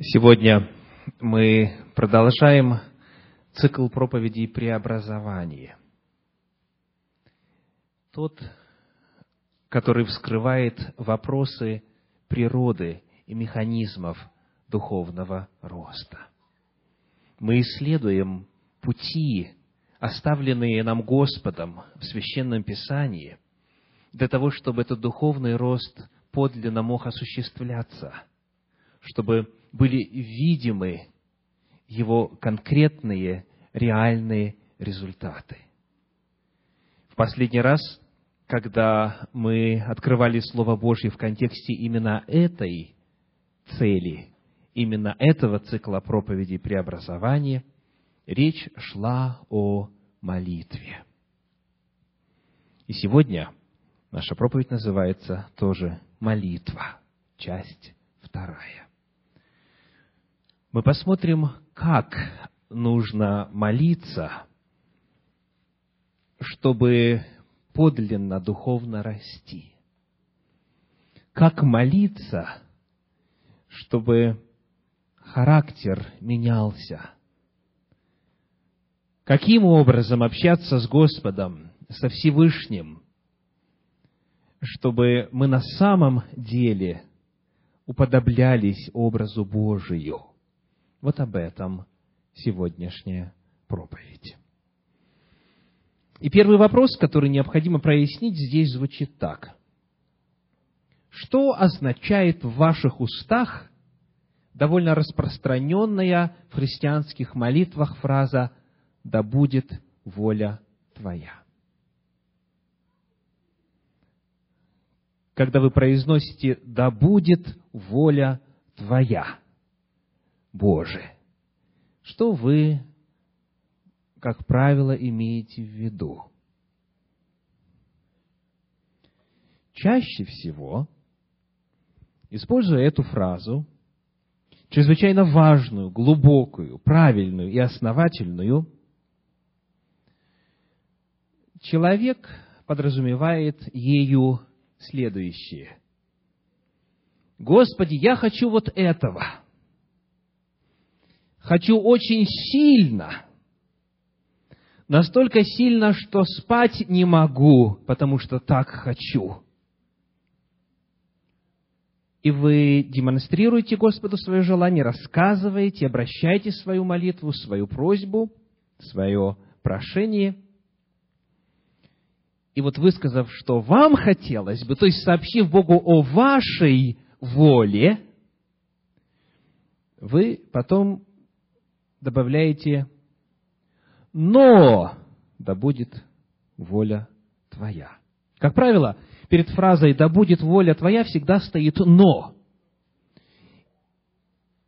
Сегодня мы продолжаем цикл проповедей преобразования. Тот, который вскрывает вопросы природы и механизмов духовного роста. Мы исследуем пути, оставленные нам Господом в Священном Писании, для того, чтобы этот духовный рост подлинно мог осуществляться, чтобы были видимы его конкретные, реальные результаты. В последний раз, когда мы открывали Слово Божье в контексте именно этой цели, именно этого цикла проповедей преобразования, речь шла о молитве. И сегодня наша проповедь называется тоже «Молитва», часть вторая мы посмотрим, как нужно молиться, чтобы подлинно духовно расти. Как молиться, чтобы характер менялся. Каким образом общаться с Господом, со Всевышним, чтобы мы на самом деле уподоблялись образу Божию – вот об этом сегодняшняя проповедь. И первый вопрос, который необходимо прояснить, здесь звучит так. Что означает в ваших устах довольно распространенная в христианских молитвах фраза «Да будет воля Твоя». Когда вы произносите «Да будет воля Твоя», Божий. Что вы, как правило, имеете в виду? Чаще всего, используя эту фразу, чрезвычайно важную, глубокую, правильную и основательную, человек подразумевает ею следующее. Господи, я хочу вот этого – хочу очень сильно, настолько сильно, что спать не могу, потому что так хочу. И вы демонстрируете Господу свое желание, рассказываете, обращаете свою молитву, свою просьбу, свое прошение. И вот высказав, что вам хотелось бы, то есть сообщив Богу о вашей воле, вы потом добавляете «но да будет воля твоя». Как правило, перед фразой «да будет воля твоя» всегда стоит «но».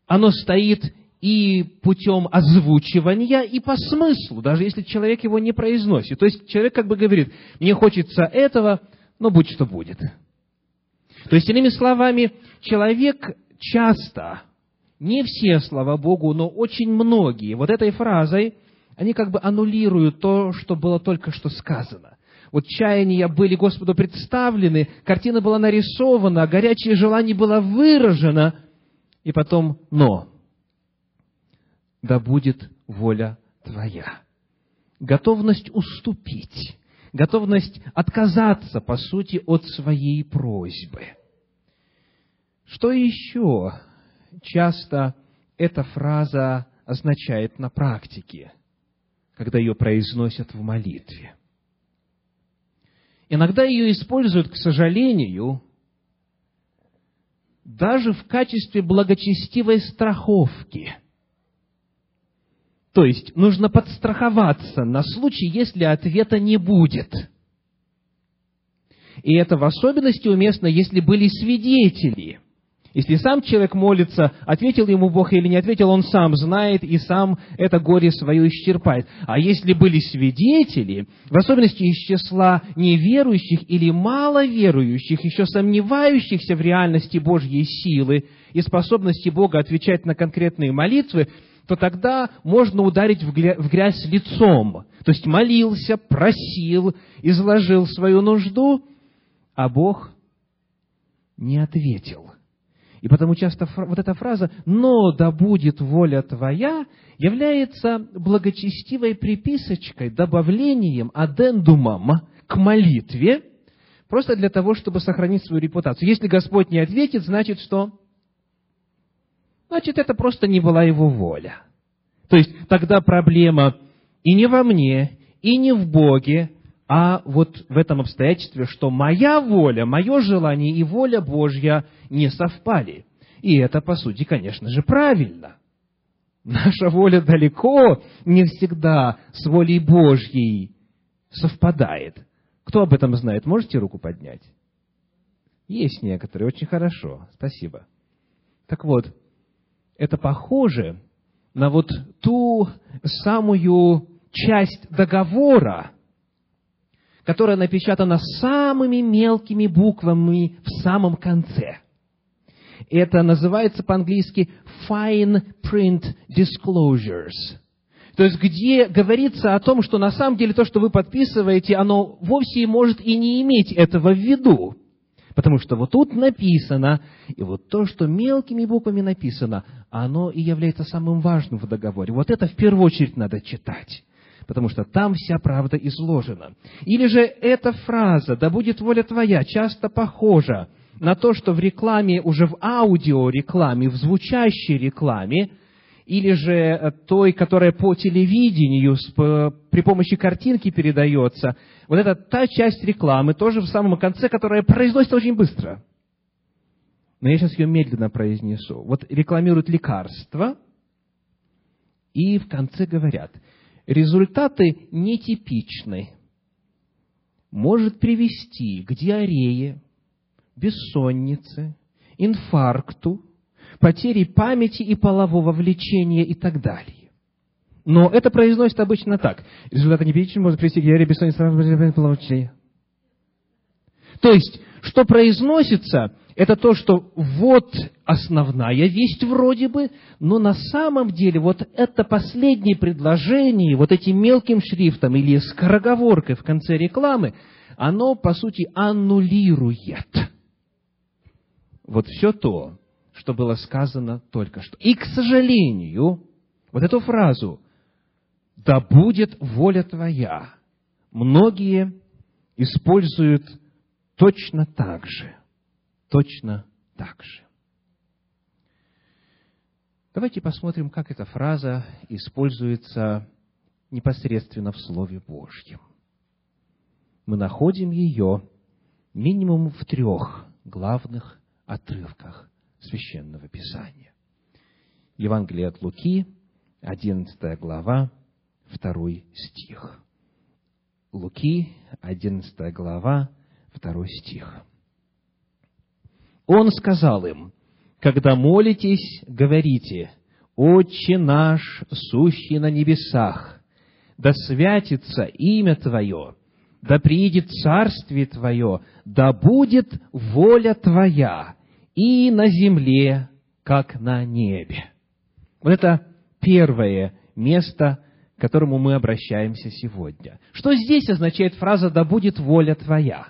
Оно стоит и путем озвучивания, и по смыслу, даже если человек его не произносит. То есть человек как бы говорит, мне хочется этого, но будь что будет. То есть, иными словами, человек часто не все, слава Богу, но очень многие вот этой фразой, они как бы аннулируют то, что было только что сказано. Вот чаяния были Господу представлены, картина была нарисована, горячее желание было выражено, и потом «но». Да будет воля Твоя. Готовность уступить, готовность отказаться, по сути, от своей просьбы. Что еще часто эта фраза означает на практике, когда ее произносят в молитве. Иногда ее используют, к сожалению, даже в качестве благочестивой страховки. То есть нужно подстраховаться на случай, если ответа не будет. И это в особенности уместно, если были свидетели – если сам человек молится, ответил ему Бог или не ответил, он сам знает и сам это горе свое исчерпает. А если были свидетели, в особенности из числа неверующих или маловерующих, еще сомневающихся в реальности Божьей силы и способности Бога отвечать на конкретные молитвы, то тогда можно ударить в грязь лицом. То есть молился, просил, изложил свою нужду, а Бог не ответил – И потому часто вот эта фраза «но да будет воля твоя» является благочестивой приписочкой, добавлением, адендумом к молитве, просто для того, чтобы сохранить свою репутацию. Если Господь не ответит, значит что? Значит, это просто не была Его воля. То есть, тогда проблема и не во мне, и не в Боге, а вот в этом обстоятельстве, что моя воля, мое желание и воля Божья не совпали. И это, по сути, конечно же, правильно. Наша воля далеко не всегда с волей Божьей совпадает. Кто об этом знает? Можете руку поднять? Есть некоторые, очень хорошо, спасибо. Так вот, это похоже на вот ту самую часть договора, которая напечатана самыми мелкими буквами в самом конце. Это называется по-английски fine print disclosures. То есть, где говорится о том, что на самом деле то, что вы подписываете, оно вовсе может и не иметь этого в виду. Потому что вот тут написано, и вот то, что мелкими буквами написано, оно и является самым важным в договоре. Вот это в первую очередь надо читать потому что там вся правда изложена. Или же эта фраза «да будет воля твоя» часто похожа на то, что в рекламе, уже в аудиорекламе, в звучащей рекламе, или же э, той, которая по телевидению при помощи картинки передается, вот это та часть рекламы, тоже в самом конце, которая произносится очень быстро. Но я сейчас ее медленно произнесу. Вот рекламируют лекарства, и в конце говорят – результаты нетипичны. Может привести к диарее, бессоннице, инфаркту, потере памяти и полового влечения и так далее. Но это произносится обычно так. Результаты нетипичны может привести к диарее, бессоннице, полового влечения. То есть, что произносится, это то, что вот основная весть вроде бы, но на самом деле вот это последнее предложение, вот этим мелким шрифтом или скороговоркой в конце рекламы, оно, по сути, аннулирует вот все то, что было сказано только что. И, к сожалению, вот эту фразу «Да будет воля твоя» многие используют точно так же – точно так же. Давайте посмотрим, как эта фраза используется непосредственно в Слове Божьем. Мы находим ее минимум в трех главных отрывках Священного Писания. Евангелие от Луки, 11 глава, 2 стих. Луки, 11 глава, 2 стих. Он сказал им, когда молитесь, говорите, «Отче наш, сущий на небесах, да святится имя Твое, да приедет царствие Твое, да будет воля Твоя и на земле, как на небе». Вот это первое место, к которому мы обращаемся сегодня. Что здесь означает фраза «да будет воля Твоя»?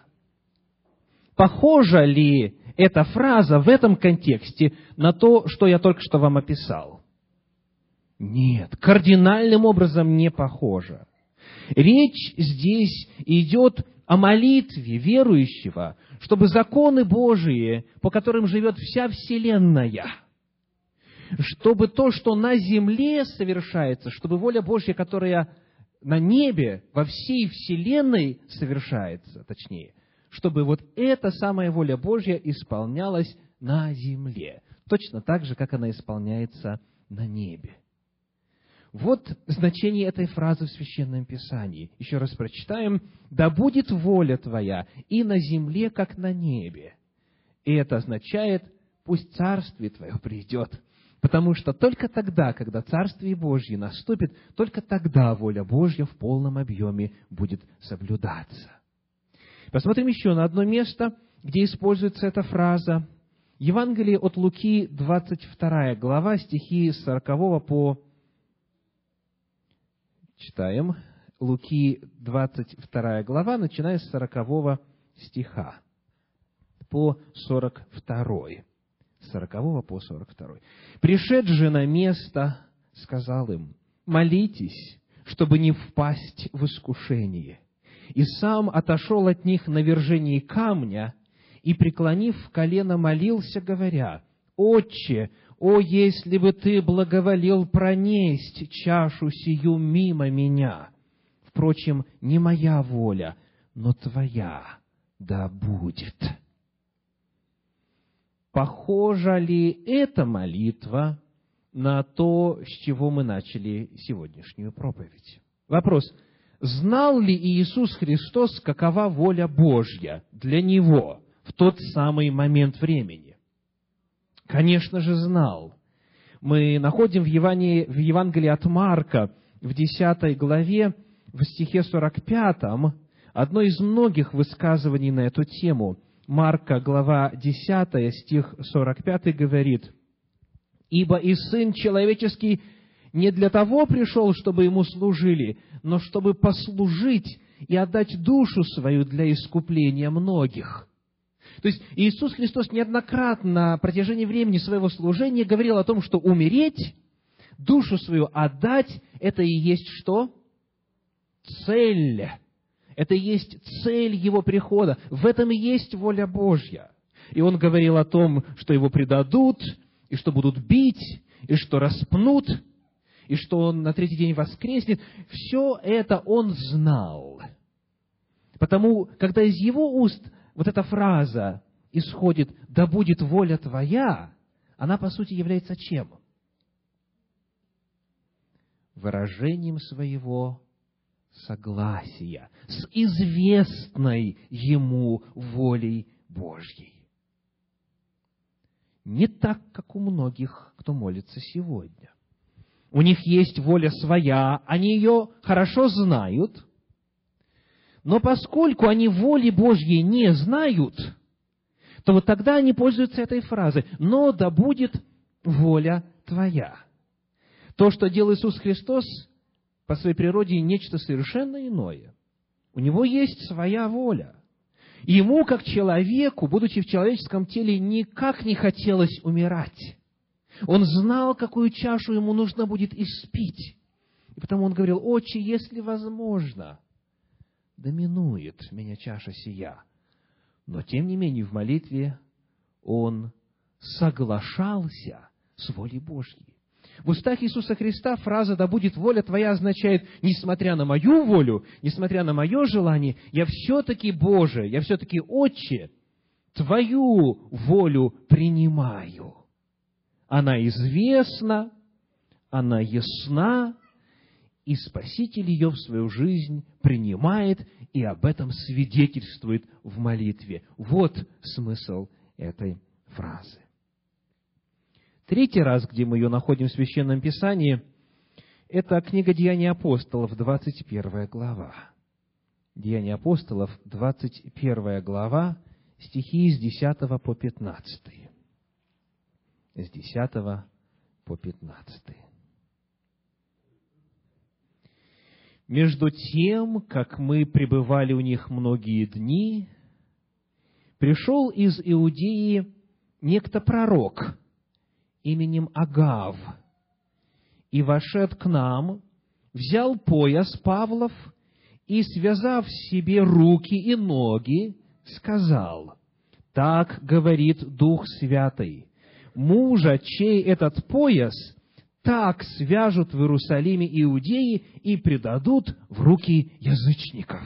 Похожа ли эта фраза в этом контексте на то, что я только что вам описал? Нет, кардинальным образом не похожа. Речь здесь идет о молитве верующего, чтобы законы Божии, по которым живет вся Вселенная, чтобы то, что на земле совершается, чтобы воля Божья, которая на небе, во всей Вселенной совершается, точнее, чтобы вот эта самая воля Божья исполнялась на земле, точно так же, как она исполняется на небе. Вот значение этой фразы в Священном Писании. Еще раз прочитаем. «Да будет воля твоя и на земле, как на небе». И это означает, пусть Царствие Твое придет. Потому что только тогда, когда Царствие Божье наступит, только тогда воля Божья в полном объеме будет соблюдаться. Посмотрим еще на одно место, где используется эта фраза. Евангелие от Луки, 22 глава, стихи с 40 по... Читаем. Луки, 22 глава, начиная с 40 стиха по 42. с 40 по 42. «Пришед же на место, сказал им, молитесь, чтобы не впасть в искушение. И сам отошел от них на вержении камня, и, преклонив колено, молился, говоря, «Отче, о, если бы Ты благоволил пронесть чашу сию мимо меня! Впрочем, не моя воля, но Твоя да будет». Похожа ли эта молитва на то, с чего мы начали сегодняшнюю проповедь? Вопрос. Знал ли Иисус Христос, какова воля Божья для Него в тот самый момент времени? Конечно же, знал. Мы находим в Евангелии, в Евангелии от Марка в 10 главе, в стихе 45, одно из многих высказываний на эту тему. Марка, глава 10, стих 45 говорит, «Ибо и Сын Человеческий не для того пришел, чтобы Ему служили, но чтобы послужить и отдать душу свою для искупления многих». То есть Иисус Христос неоднократно на протяжении времени своего служения говорил о том, что умереть, душу свою отдать, это и есть что? Цель. Это и есть цель Его прихода. В этом и есть воля Божья. И Он говорил о том, что Его предадут, и что будут бить, и что распнут, и что Он на третий день воскреснет. Все это Он знал. Потому, когда из Его уст вот эта фраза исходит «да будет воля твоя», она, по сути, является чем? Выражением своего согласия с известной ему волей Божьей. Не так, как у многих, кто молится сегодня. У них есть воля своя, они ее хорошо знают – но поскольку они воли Божьей не знают, то вот тогда они пользуются этой фразой «но да будет воля твоя». То, что делал Иисус Христос, по своей природе нечто совершенно иное. У Него есть своя воля. Ему, как человеку, будучи в человеческом теле, никак не хотелось умирать. Он знал, какую чашу ему нужно будет испить. И потому он говорил, «Отче, если возможно, доминует меня чаша сия. Но, тем не менее, в молитве он соглашался с волей Божьей. В устах Иисуса Христа фраза «да будет воля твоя» означает, несмотря на мою волю, несмотря на мое желание, я все-таки Божий, я все-таки Отче, твою волю принимаю. Она известна, она ясна, и Спаситель ее в свою жизнь принимает и об этом свидетельствует в молитве. Вот смысл этой фразы. Третий раз, где мы ее находим в Священном Писании, это книга Деяний апостолов, 21 глава. Деяния апостолов, 21 глава, стихи с 10 по 15. С 10 по 15. Между тем, как мы пребывали у них многие дни, пришел из Иудеи некто пророк именем Агав, и, вошед к нам, взял пояс Павлов и, связав себе руки и ноги, сказал, «Так говорит Дух Святый, мужа, чей этот пояс – так свяжут в Иерусалиме иудеи и предадут в руки язычников.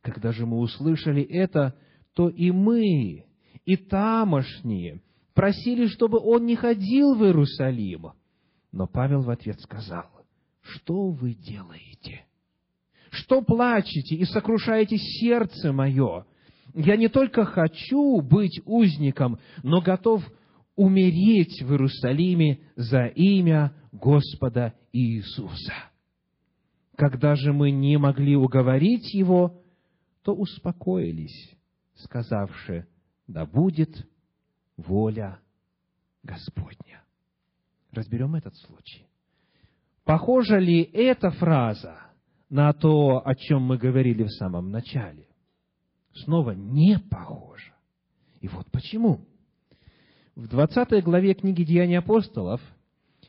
Когда же мы услышали это, то и мы, и тамошние просили, чтобы он не ходил в Иерусалим. Но Павел в ответ сказал, что вы делаете? Что плачете и сокрушаете сердце мое? Я не только хочу быть узником, но готов умереть в Иерусалиме за имя Господа Иисуса. Когда же мы не могли уговорить его, то успокоились, сказавши, да будет воля Господня. Разберем этот случай. Похожа ли эта фраза на то, о чем мы говорили в самом начале? Снова не похожа. И вот почему. В 20 главе книги «Деяния апостолов»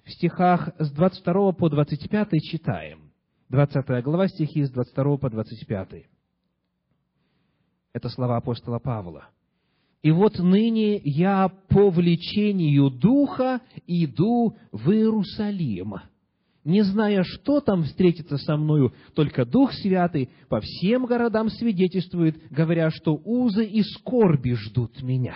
в стихах с 22 по 25 читаем. 20 глава, стихи с 22 по 25. Это слова апостола Павла. «И вот ныне я по влечению Духа иду в Иерусалим, не зная, что там встретится со мною, только Дух Святый по всем городам свидетельствует, говоря, что узы и скорби ждут меня.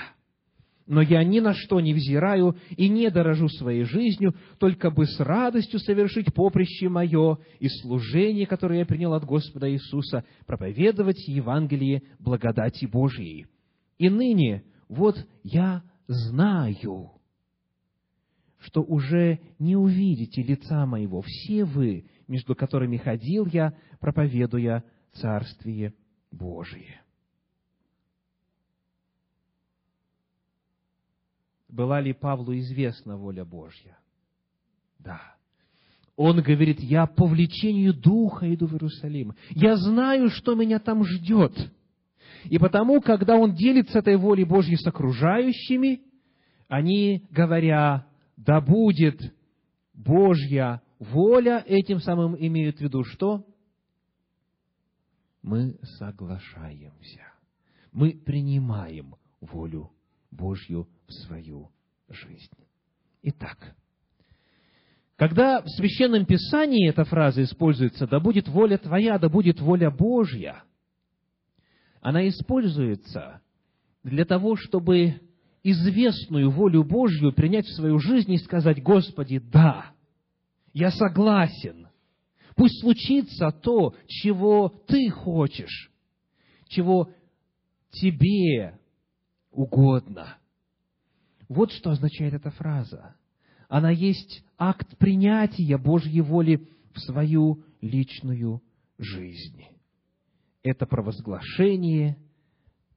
Но я ни на что не взираю и не дорожу своей жизнью, только бы с радостью совершить поприще мое и служение, которое я принял от Господа Иисуса, проповедовать Евангелие благодати Божией. И ныне вот я знаю, что уже не увидите лица моего, все вы, между которыми ходил я, проповедуя Царствие Божие. Была ли Павлу известна воля Божья? Да. Он говорит, я по влечению Духа иду в Иерусалим. Я знаю, что меня там ждет. И потому, когда он делится этой волей Божьей с окружающими, они, говоря, да будет Божья воля, этим самым имеют в виду что? Мы соглашаемся. Мы принимаем волю Божью в свою жизнь. Итак, когда в Священном Писании эта фраза используется «да будет воля твоя, да будет воля Божья», она используется для того, чтобы известную волю Божью принять в свою жизнь и сказать, Господи, да, я согласен. Пусть случится то, чего Ты хочешь, чего Тебе угодно. Вот что означает эта фраза. Она есть акт принятия Божьей воли в свою личную жизнь. Это провозглашение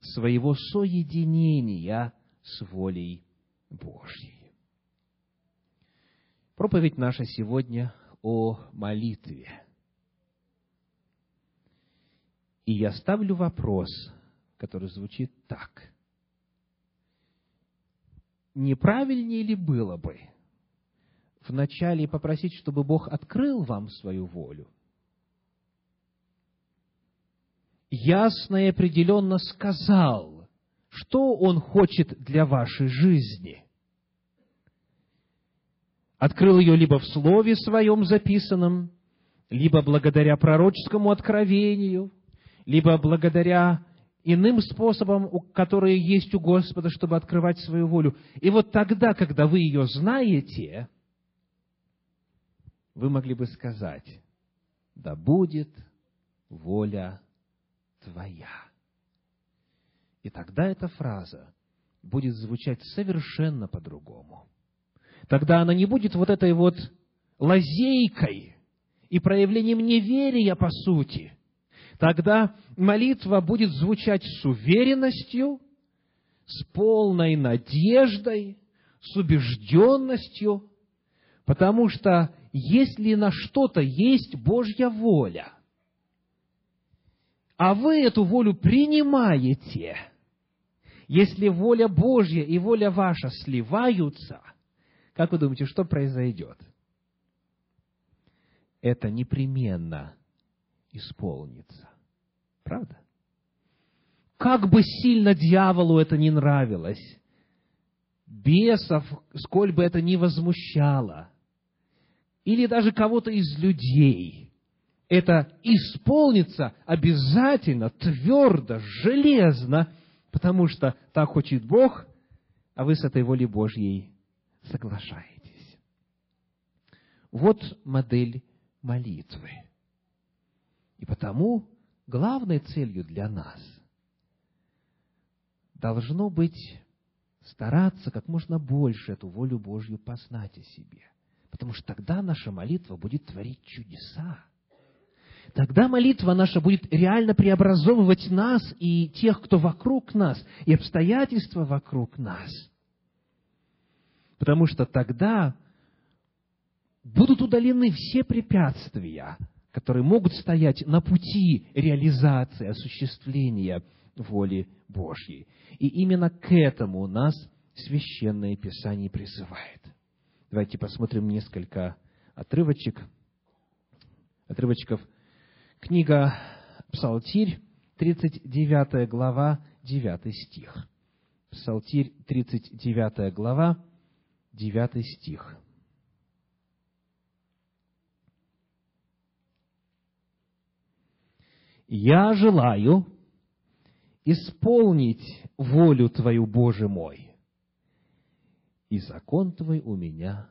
своего соединения с волей Божьей. Проповедь наша сегодня о молитве. И я ставлю вопрос, который звучит так. Неправильнее ли было бы вначале попросить, чтобы Бог открыл вам свою волю? Ясно и определенно сказал, что Он хочет для вашей жизни. Открыл ее либо в Слове Своем записанном, либо благодаря пророческому откровению, либо благодаря иным способам, которые есть у Господа, чтобы открывать свою волю. И вот тогда, когда вы ее знаете, вы могли бы сказать, да будет воля Твоя. И тогда эта фраза будет звучать совершенно по-другому. Тогда она не будет вот этой вот лазейкой и проявлением неверия по сути. Тогда молитва будет звучать с уверенностью, с полной надеждой, с убежденностью, потому что если на что-то есть Божья воля, а вы эту волю принимаете – если воля Божья и воля ваша сливаются, как вы думаете, что произойдет? Это непременно исполнится. Правда? Как бы сильно дьяволу это не нравилось, бесов, сколь бы это ни возмущало, или даже кого-то из людей, это исполнится обязательно, твердо, железно, потому что так хочет Бог, а вы с этой волей Божьей соглашаетесь. Вот модель молитвы. И потому главной целью для нас должно быть стараться как можно больше эту волю Божью познать о себе. Потому что тогда наша молитва будет творить чудеса. Тогда молитва наша будет реально преобразовывать нас и тех, кто вокруг нас, и обстоятельства вокруг нас. Потому что тогда будут удалены все препятствия, которые могут стоять на пути реализации, осуществления воли Божьей. И именно к этому нас Священное Писание призывает. Давайте посмотрим несколько отрывочек, отрывочков. Книга Псалтирь, 39 глава, 9 стих. Псалтирь, 39 глава, 9 стих. «Я желаю исполнить волю Твою, Боже мой, и закон Твой у меня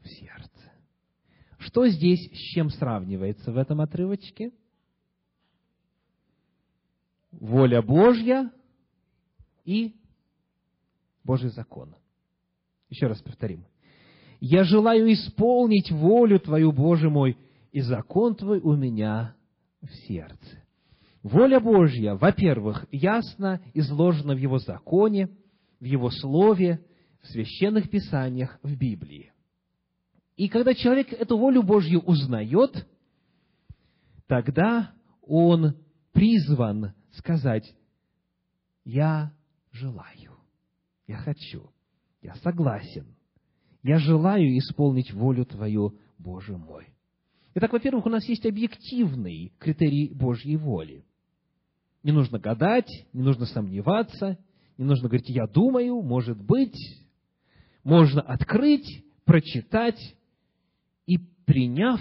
в сердце». Что здесь с чем сравнивается в этом отрывочке? Воля Божья и Божий закон. Еще раз повторим. «Я желаю исполнить волю Твою, Боже мой, и закон Твой у меня в сердце». Воля Божья, во-первых, ясно изложена в Его законе, в Его Слове, в священных писаниях, в Библии. И когда человек эту волю Божью узнает, тогда он призван сказать, я желаю, я хочу, я согласен, я желаю исполнить волю Твою, Боже мой. Итак, во-первых, у нас есть объективный критерий Божьей воли. Не нужно гадать, не нужно сомневаться, не нужно говорить, я думаю, может быть. Можно открыть, прочитать и, приняв,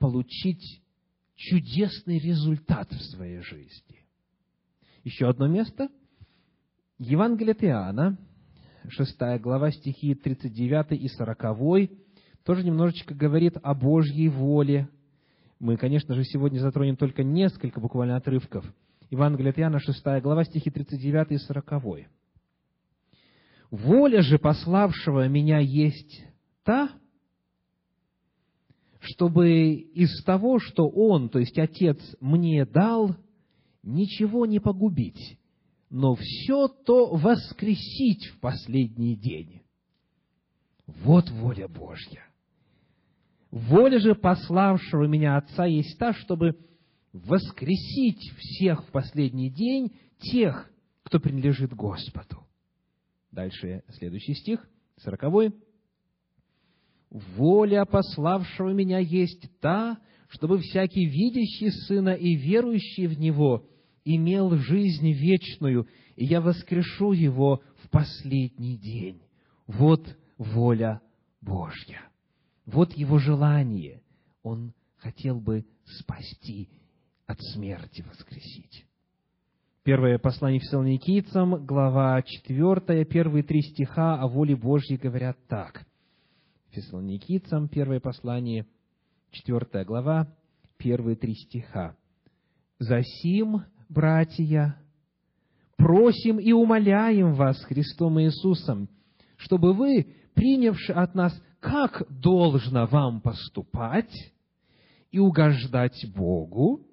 получить чудесный результат в своей жизни. Еще одно место. Евангелие Иоанна, 6 глава, стихи 39 и 40, тоже немножечко говорит о Божьей воле. Мы, конечно же, сегодня затронем только несколько буквально отрывков. Евангелие от Иоанна, 6 глава, стихи 39 и 40. «Воля же пославшего меня есть та, чтобы из того, что Он, то есть Отец, мне дал, ничего не погубить, но все то воскресить в последний день. Вот воля Божья. Воля же пославшего меня Отца есть та, чтобы воскресить всех в последний день, тех, кто принадлежит Господу. Дальше следующий стих, сороковой. «Воля пославшего меня есть та, чтобы всякий видящий Сына и верующий в Него имел жизнь вечную, и я воскрешу его в последний день. Вот воля Божья. Вот его желание. Он хотел бы спасти, от смерти воскресить. Первое послание Фессалоникийцам, глава 4, первые три стиха о воле Божьей говорят так. Фессалоникийцам, первое послание, 4 глава, первые три стиха. «Засим, братья, просим и умоляем вас Христом Иисусом, чтобы вы, принявши от нас, как должно вам поступать и угождать Богу,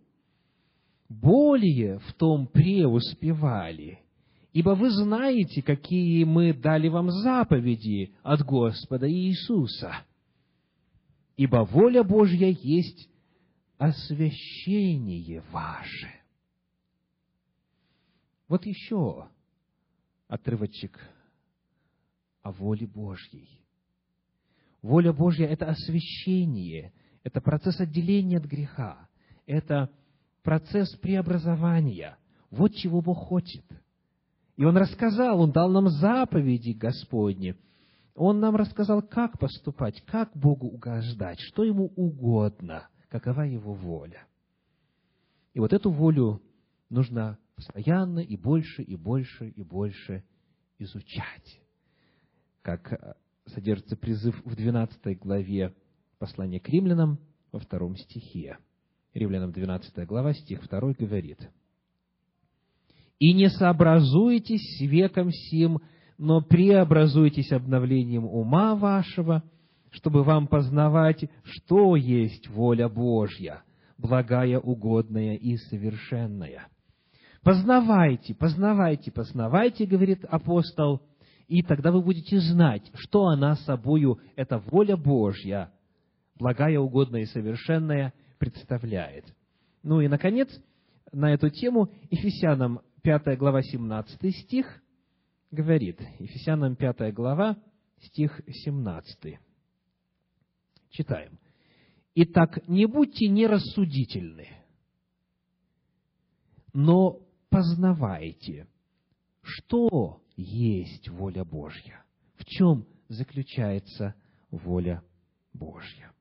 более в том преуспевали, ибо вы знаете, какие мы дали вам заповеди от Господа Иисуса. Ибо воля Божья есть освящение ваше. Вот еще отрывочек о воле Божьей. Воля Божья – это освящение, это процесс отделения от греха, это процесс преобразования. Вот чего Бог хочет. И Он рассказал, Он дал нам заповеди Господни. Он нам рассказал, как поступать, как Богу угождать, что Ему угодно, какова Его воля. И вот эту волю нужно постоянно и больше, и больше, и больше изучать. Как э, содержится призыв в 12 главе послания к римлянам во втором стихе. Римлянам 12 глава, стих 2 говорит. «И не сообразуйтесь веком сим, но преобразуйтесь обновлением ума вашего, чтобы вам познавать, что есть воля Божья, благая, угодная и совершенная». Познавайте, познавайте, познавайте, говорит апостол, и тогда вы будете знать, что она собою, эта воля Божья, благая, угодная и совершенная, представляет. Ну и, наконец, на эту тему Ефесянам 5 глава 17 стих, говорит, Ефесянам 5 глава, стих 17. Читаем. «Итак, не будьте нерассудительны, но познавайте, что есть воля Божья, в чем заключается воля Божья.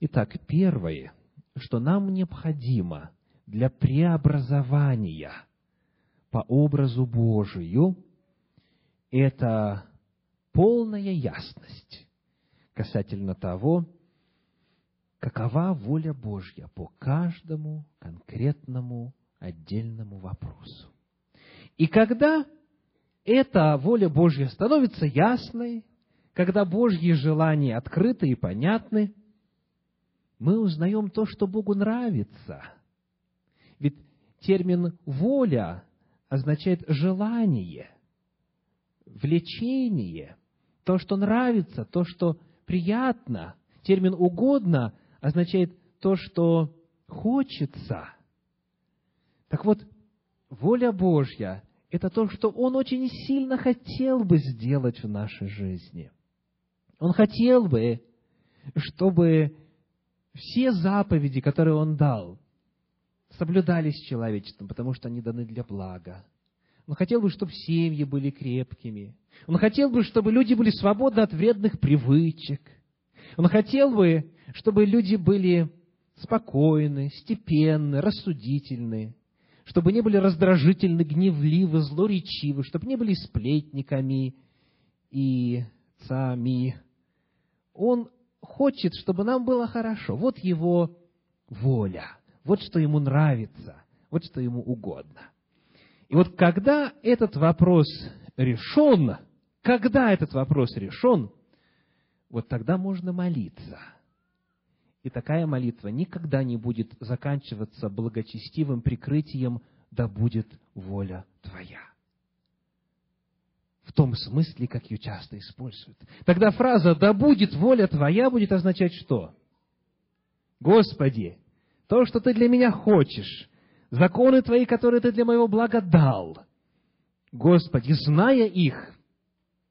Итак, первое, что нам необходимо для преобразования по образу Божию, это полная ясность касательно того, какова воля Божья по каждому конкретному отдельному вопросу. И когда эта воля Божья становится ясной, когда Божьи желания открыты и понятны, мы узнаем то, что Богу нравится. Ведь термин «воля» означает желание, влечение, то, что нравится, то, что приятно. Термин «угодно» означает то, что хочется. Так вот, воля Божья – это то, что Он очень сильно хотел бы сделать в нашей жизни. Он хотел бы, чтобы все заповеди, которые Он дал, соблюдались человечеством, потому что они даны для блага. Он хотел бы, чтобы семьи были крепкими. Он хотел бы, чтобы люди были свободны от вредных привычек. Он хотел бы, чтобы люди были спокойны, степенны, рассудительны, чтобы не были раздражительны, гневливы, злоречивы, чтобы не были сплетниками и цами. Он хочет, чтобы нам было хорошо. Вот его воля. Вот что ему нравится. Вот что ему угодно. И вот когда этот вопрос решен, когда этот вопрос решен, вот тогда можно молиться – и такая молитва никогда не будет заканчиваться благочестивым прикрытием «Да будет воля Твоя». В том смысле, как ее часто используют. Тогда фраза «Да будет воля Твоя» будет означать что? Господи, то, что Ты для меня хочешь, законы Твои, которые Ты для моего блага дал, Господи, зная их,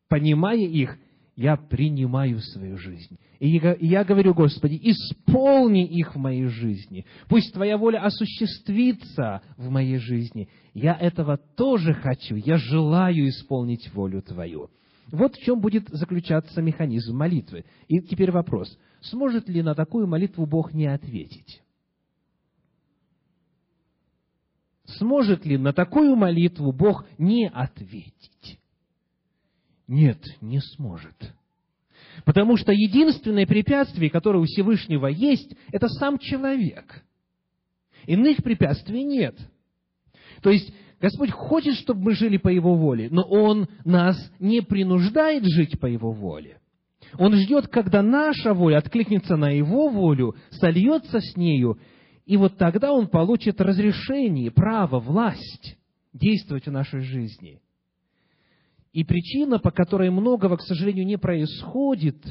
понимая их, я принимаю свою жизнь. И я говорю, Господи, исполни их в моей жизни. Пусть Твоя воля осуществится в моей жизни. Я этого тоже хочу. Я желаю исполнить волю Твою. Вот в чем будет заключаться механизм молитвы. И теперь вопрос. Сможет ли на такую молитву Бог не ответить? Сможет ли на такую молитву Бог не ответить? Нет, не сможет. Потому что единственное препятствие, которое у Всевышнего есть, это сам человек. Иных препятствий нет. То есть, Господь хочет, чтобы мы жили по Его воле, но Он нас не принуждает жить по Его воле. Он ждет, когда наша воля откликнется на Его волю, сольется с нею, и вот тогда Он получит разрешение, право, власть действовать в нашей жизни – и причина, по которой многого, к сожалению, не происходит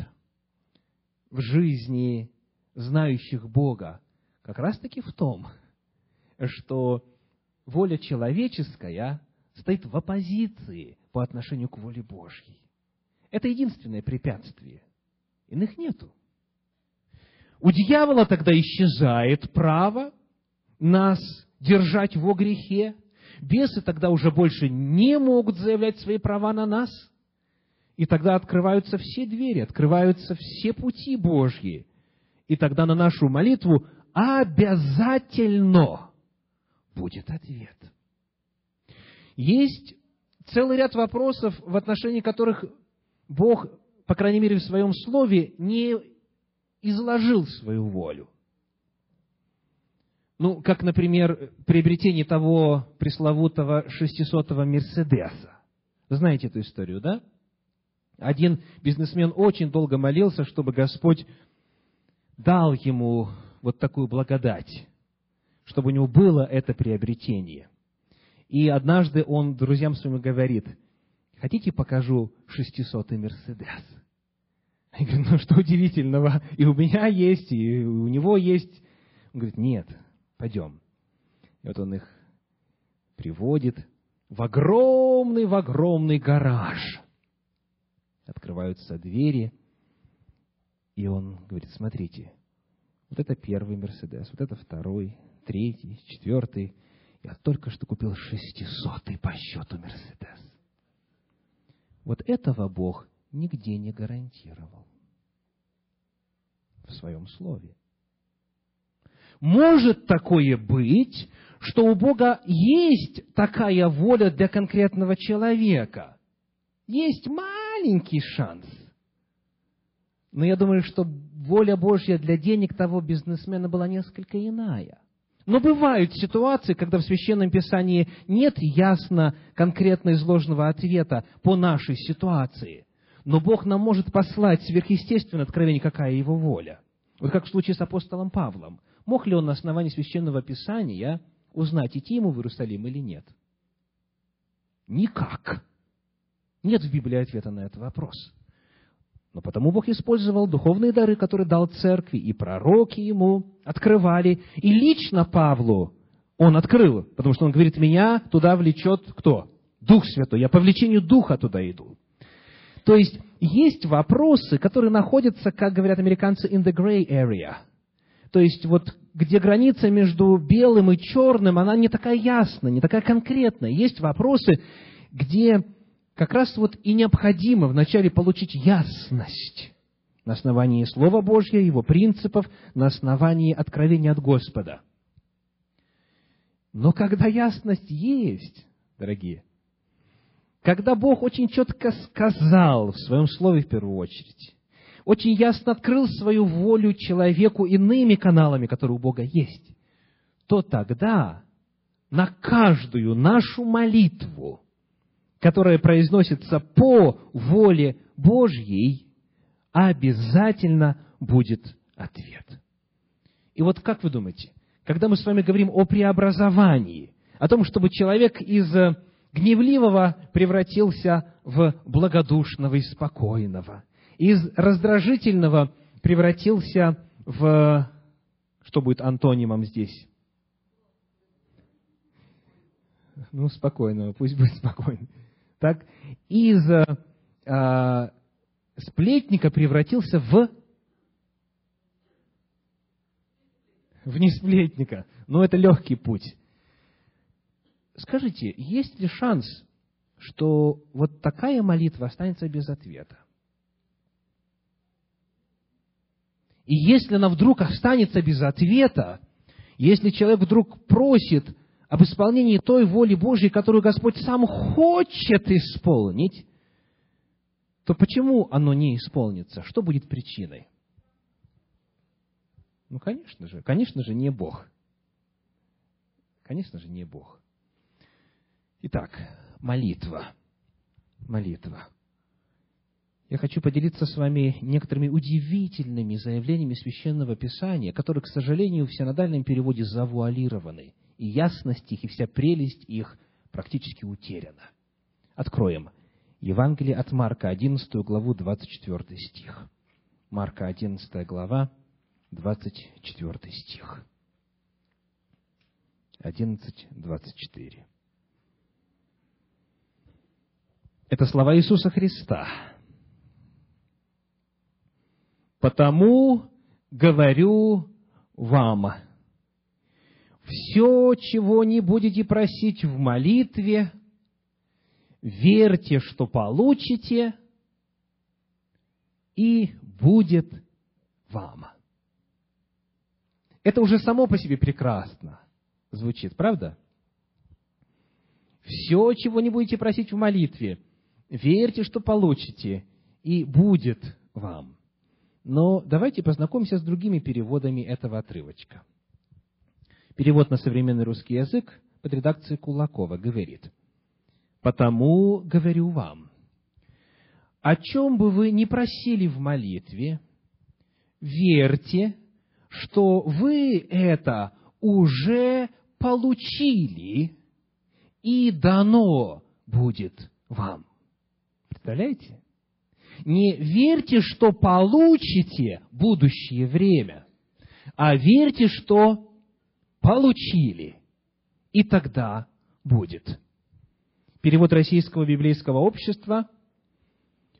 в жизни знающих Бога, как раз-таки в том, что воля человеческая стоит в оппозиции по отношению к воле Божьей. Это единственное препятствие. Иных нету. У дьявола тогда исчезает право нас держать во грехе, бесы тогда уже больше не могут заявлять свои права на нас, и тогда открываются все двери, открываются все пути Божьи, и тогда на нашу молитву обязательно будет ответ. Есть целый ряд вопросов, в отношении которых Бог, по крайней мере, в своем слове не изложил свою волю. Ну, как, например, приобретение того пресловутого 600-го Мерседеса. знаете эту историю, да? Один бизнесмен очень долго молился, чтобы Господь дал ему вот такую благодать, чтобы у него было это приобретение. И однажды он друзьям своим говорит, хотите покажу 600-й Мерседес? Я говорю, ну что удивительного, и у меня есть, и у него есть. Он говорит, нет, пойдем. И вот он их приводит, в огромный, в огромный гараж. Открываются двери, и он говорит, смотрите, вот это первый Мерседес, вот это второй, третий, четвертый. Я только что купил шестисотый по счету Мерседес. Вот этого Бог нигде не гарантировал в своем слове. Может такое быть, что у Бога есть такая воля для конкретного человека. Есть маленький шанс. Но я думаю, что воля Божья для денег того бизнесмена была несколько иная. Но бывают ситуации, когда в Священном Писании нет ясно конкретно изложенного ответа по нашей ситуации. Но Бог нам может послать сверхъестественное откровение, какая его воля. Вот как в случае с апостолом Павлом. Мог ли он на основании Священного Писания узнать, идти ему в Иерусалим или нет? Никак. Нет в Библии ответа на этот вопрос. Но потому Бог использовал духовные дары, которые дал церкви, и пророки ему открывали, и лично Павлу он открыл, потому что он говорит, меня туда влечет кто? Дух Святой. Я по влечению Духа туда иду. То есть, есть вопросы, которые находятся, как говорят американцы, in the gray area. То есть, вот где граница между белым и черным, она не такая ясная, не такая конкретная. Есть вопросы, где как раз вот и необходимо вначале получить ясность на основании Слова Божьего, Его принципов, на основании откровения от Господа. Но когда ясность есть, дорогие, когда Бог очень четко сказал в Своем Слове в первую очередь, очень ясно открыл свою волю человеку иными каналами, которые у Бога есть, то тогда на каждую нашу молитву – которое произносится по воле Божьей, обязательно будет ответ. И вот как вы думаете, когда мы с вами говорим о преобразовании, о том, чтобы человек из гневливого превратился в благодушного и спокойного, из раздражительного превратился в... Что будет антонимом здесь? Ну, спокойного, пусть будет спокойно так, из э, сплетника превратился в в несплетника. Но это легкий путь. Скажите, есть ли шанс, что вот такая молитва останется без ответа? И если она вдруг останется без ответа, если человек вдруг просит об исполнении той воли Божьей, которую Господь сам хочет исполнить, то почему оно не исполнится? Что будет причиной? Ну, конечно же, конечно же, не Бог. Конечно же, не Бог. Итак, молитва. Молитва. Я хочу поделиться с вами некоторыми удивительными заявлениями Священного Писания, которые, к сожалению, в синодальном переводе завуалированы – и ясность их, и вся прелесть их практически утеряна. Откроем. Евангелие от Марка, 11 главу, 24 стих. Марка, 11 глава, 24 стих. 11, 24. Это слова Иисуса Христа. «Потому говорю вам, все, чего не будете просить в молитве, верьте, что получите, и будет вам. Это уже само по себе прекрасно звучит, правда? Все, чего не будете просить в молитве, верьте, что получите, и будет вам. Но давайте познакомимся с другими переводами этого отрывочка – Перевод на современный русский язык под редакцией Кулакова говорит, «Потому говорю вам, о чем бы вы ни просили в молитве, верьте, что вы это уже получили, и дано будет вам». Представляете? Не верьте, что получите будущее время, а верьте, что получили, и тогда будет. Перевод Российского библейского общества.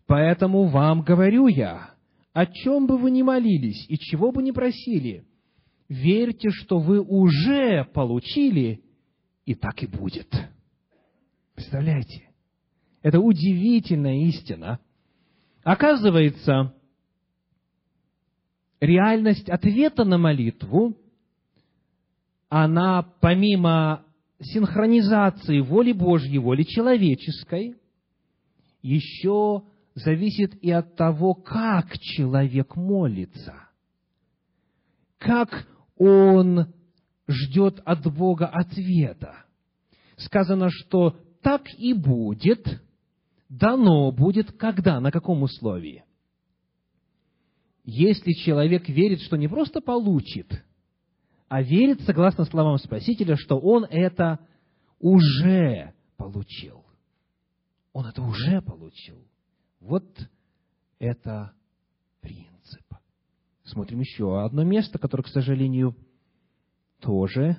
«Поэтому вам говорю я, о чем бы вы ни молились и чего бы ни просили, верьте, что вы уже получили, и так и будет». Представляете? Это удивительная истина. Оказывается, реальность ответа на молитву, она помимо синхронизации воли Божьей, воли человеческой, еще зависит и от того, как человек молится, как он ждет от Бога ответа. Сказано, что так и будет, дано будет, когда, на каком условии? Если человек верит, что не просто получит, а верит, согласно словам Спасителя, что он это уже получил. Он это уже получил. Вот это принцип. Смотрим еще одно место, которое, к сожалению, тоже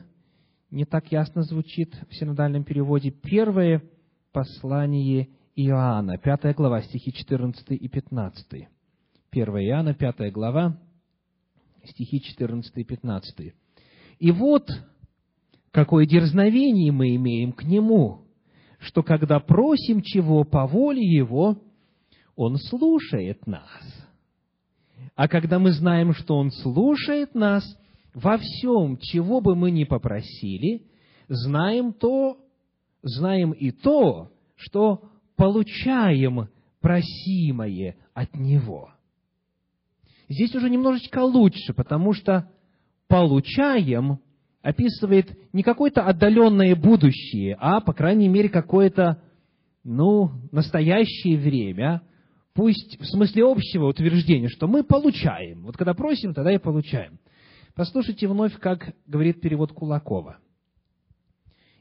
не так ясно звучит в синодальном переводе. Первое послание Иоанна, пятая глава, стихи 14 и 15. 1 Иоанна, пятая глава, стихи 14 и 15. И вот какое дерзновение мы имеем к Нему, что когда просим чего по воле Его, Он слушает нас. А когда мы знаем, что Он слушает нас, во всем, чего бы мы ни попросили, знаем то, знаем и то, что получаем просимое от Него. Здесь уже немножечко лучше, потому что получаем описывает не какое-то отдаленное будущее, а, по крайней мере, какое-то, ну, настоящее время, пусть в смысле общего утверждения, что мы получаем. Вот когда просим, тогда и получаем. Послушайте вновь, как говорит перевод Кулакова.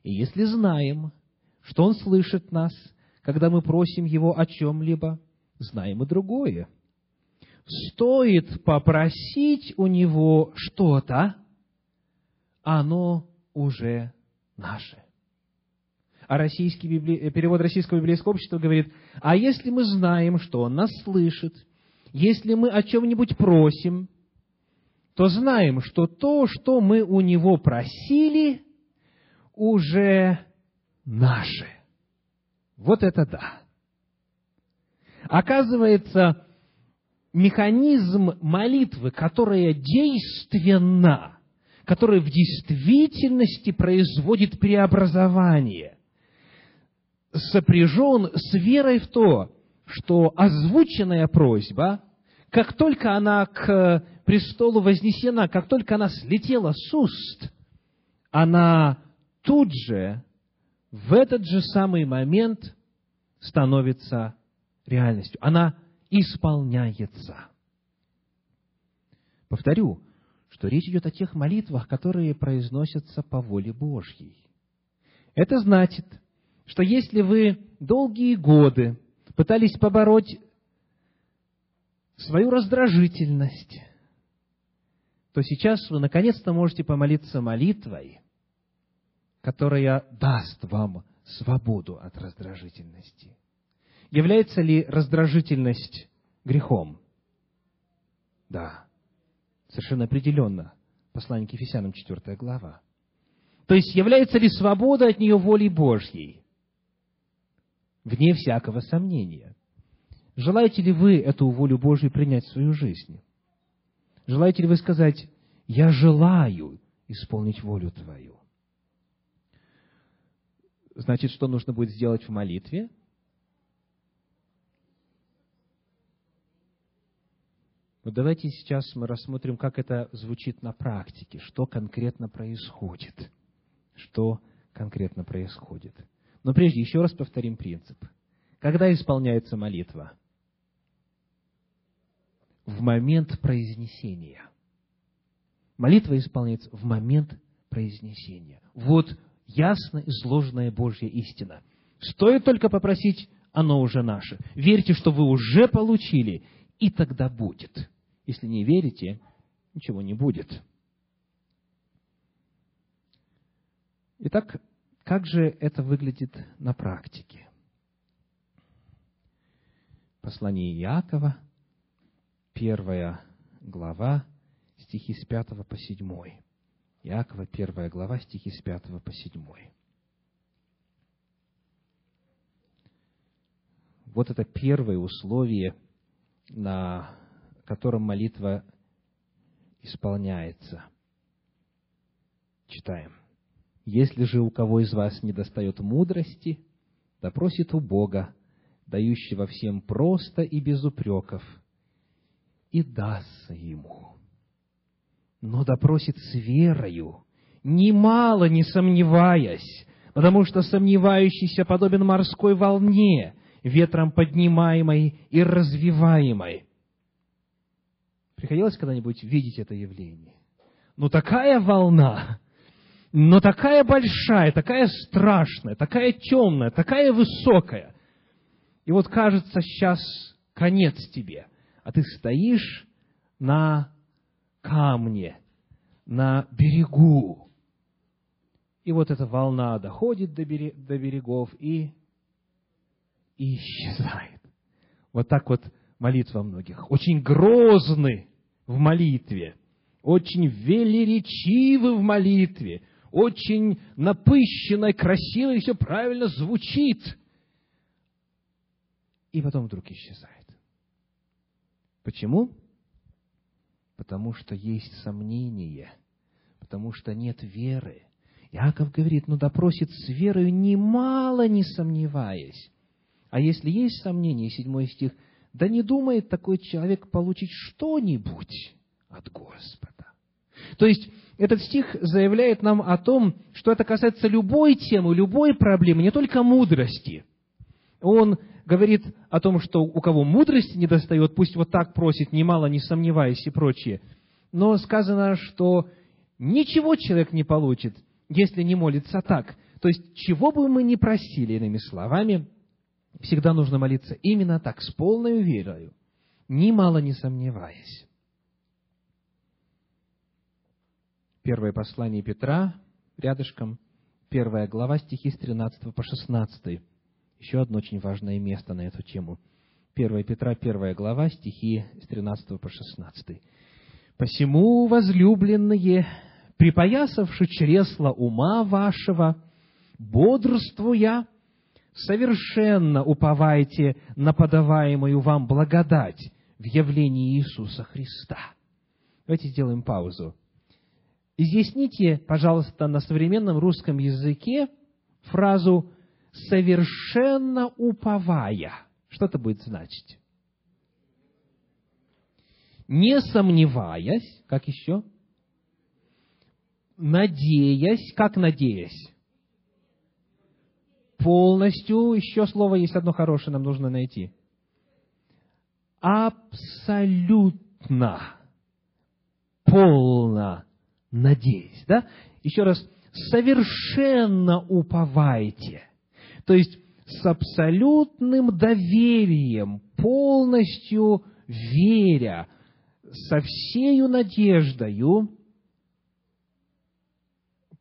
И если знаем, что Он слышит нас, когда мы просим Его о чем-либо, знаем и другое. Стоит попросить у Него что-то, оно уже наше. А российский библи... перевод российского библейского общества говорит, а если мы знаем, что Он нас слышит, если мы о чем-нибудь просим, то знаем, что то, что мы у Него просили, уже наше. Вот это да. Оказывается, механизм молитвы, которая действенна, которая в действительности производит преобразование, сопряжен с верой в то, что озвученная просьба, как только она к престолу вознесена, как только она слетела с уст, она тут же в этот же самый момент становится реальностью. Она исполняется. Повторю, что речь идет о тех молитвах, которые произносятся по воле Божьей. Это значит, что если вы долгие годы пытались побороть свою раздражительность, то сейчас вы наконец-то можете помолиться молитвой, которая даст вам свободу от раздражительности. Является ли раздражительность грехом? Да, совершенно определенно. Послание к Ефесянам, 4 глава. То есть, является ли свобода от нее волей Божьей? Вне всякого сомнения. Желаете ли вы эту волю Божью принять в свою жизнь? Желаете ли вы сказать, я желаю исполнить волю Твою? Значит, что нужно будет сделать в молитве? Но давайте сейчас мы рассмотрим, как это звучит на практике, что конкретно происходит. Что конкретно происходит. Но прежде еще раз повторим принцип. Когда исполняется молитва? В момент произнесения. Молитва исполняется в момент произнесения. Вот ясно изложенная Божья истина. Стоит только попросить, оно уже наше. Верьте, что вы уже получили, и тогда будет. Если не верите, ничего не будет. Итак, как же это выглядит на практике? Послание Иакова, первая глава, стихи с 5 по 7. Иакова, первая глава, стихи с пятого по седьмой. Вот это первое условие, на котором молитва исполняется. Читаем. «Если же у кого из вас не достает мудрости, да просит у Бога, дающего всем просто и без упреков, и дастся ему. Но допросит с верою, немало не сомневаясь, потому что сомневающийся подобен морской волне, ветром поднимаемой и развиваемой. Приходилось когда-нибудь видеть это явление? Ну, такая волна, но такая большая, такая страшная, такая темная, такая высокая. И вот кажется, сейчас конец тебе, а ты стоишь на камне, на берегу. И вот эта волна доходит до берегов и, исчезает. Вот так вот молитва многих. Очень грозны в молитве, очень велеречивы в молитве, очень напыщенно, красиво, все правильно звучит. И потом вдруг исчезает. Почему? Потому что есть сомнение, потому что нет веры. Иаков говорит, ну допросит с верою, немало не сомневаясь. А если есть сомнение, седьмой стих, да не думает такой человек получить что-нибудь от Господа. То есть, этот стих заявляет нам о том, что это касается любой темы, любой проблемы, не только мудрости. Он говорит о том, что у кого мудрости не достает, пусть вот так просит, немало не сомневаясь и прочее. Но сказано, что ничего человек не получит, если не молится так. То есть, чего бы мы ни просили, иными словами, всегда нужно молиться именно так, с полной верою, немало не сомневаясь. Первое послание Петра, рядышком, первая глава, стихи с 13 по 16. Еще одно очень важное место на эту тему. 1 Петра, первая глава, стихи с 13 по 16. «Посему, возлюбленные, припоясавши чресла ума вашего, бодрствуя, совершенно уповайте на подаваемую вам благодать в явлении Иисуса Христа». Давайте сделаем паузу. Изъясните, пожалуйста, на современном русском языке фразу «совершенно уповая». Что это будет значить? Не сомневаясь, как еще? Надеясь, как надеясь? Полностью, еще слово есть одно хорошее, нам нужно найти. Абсолютно, полно надеясь. Да? Еще раз, совершенно уповайте. То есть, с абсолютным доверием, полностью веря, со всею надеждою,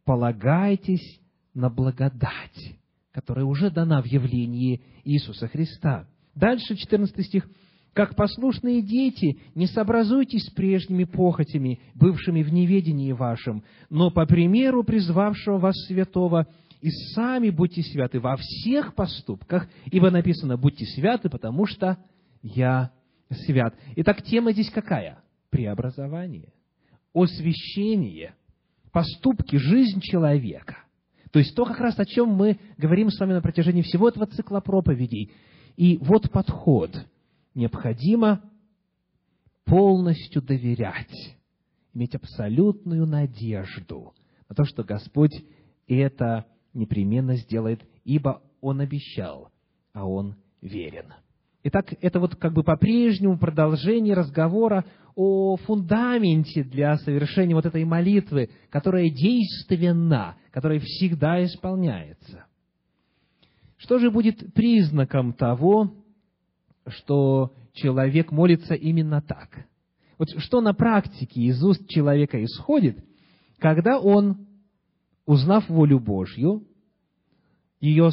полагайтесь на благодать, которая уже дана в явлении Иисуса Христа. Дальше, 14 стих. Как послушные дети, не сообразуйтесь с прежними похотями, бывшими в неведении вашем, но по примеру призвавшего вас святого, и сами будьте святы во всех поступках, ибо написано «будьте святы, потому что я свят». Итак, тема здесь какая? Преобразование, освящение, поступки, жизнь человека. То есть то, как раз о чем мы говорим с вами на протяжении всего этого цикла проповедей. И вот подход – необходимо полностью доверять, иметь абсолютную надежду на то, что Господь это непременно сделает, ибо Он обещал, а Он верен. Итак, это вот как бы по-прежнему продолжение разговора о фундаменте для совершения вот этой молитвы, которая действенна, которая всегда исполняется. Что же будет признаком того, что человек молится именно так. Вот что на практике из уст человека исходит, когда он, узнав волю Божью, ее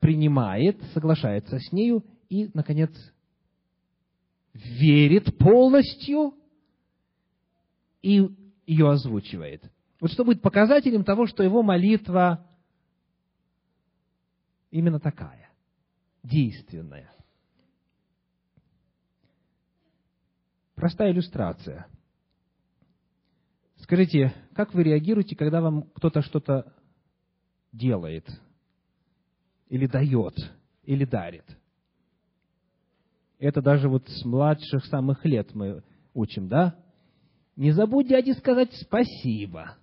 принимает, соглашается с нею и, наконец, верит полностью и ее озвучивает. Вот что будет показателем того, что его молитва именно такая, действенная. Простая иллюстрация. Скажите, как вы реагируете, когда вам кто-то что-то делает, или дает, или дарит? Это даже вот с младших самых лет мы учим, да? Не забудь дяде сказать спасибо.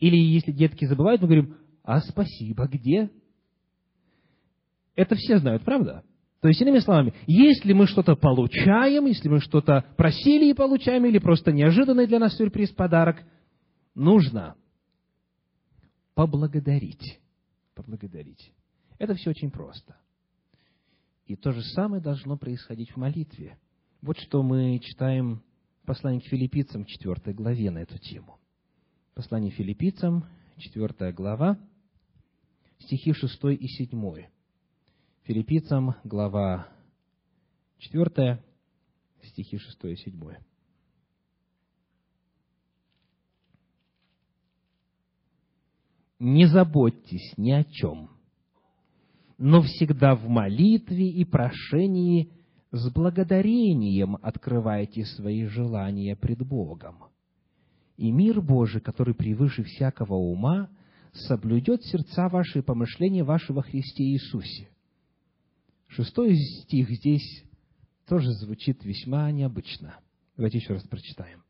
Или если детки забывают, мы говорим, а спасибо где? Это все знают, правда? То есть, иными словами, если мы что-то получаем, если мы что-то просили и получаем, или просто неожиданный для нас сюрприз, подарок, нужно поблагодарить. Поблагодарить. Это все очень просто. И то же самое должно происходить в молитве. Вот что мы читаем в послании к филиппийцам, 4 главе на эту тему. Послание филиппийцам, 4 глава, стихи 6 и 7. Филиппийцам, глава 4, стихи 6 и 7. Не заботьтесь ни о чем – но всегда в молитве и прошении с благодарением открывайте свои желания пред Богом. И мир Божий, который превыше всякого ума, соблюдет сердца ваши и помышления ваши во Христе Иисусе. Шестой стих здесь тоже звучит весьма необычно. Давайте еще раз прочитаем.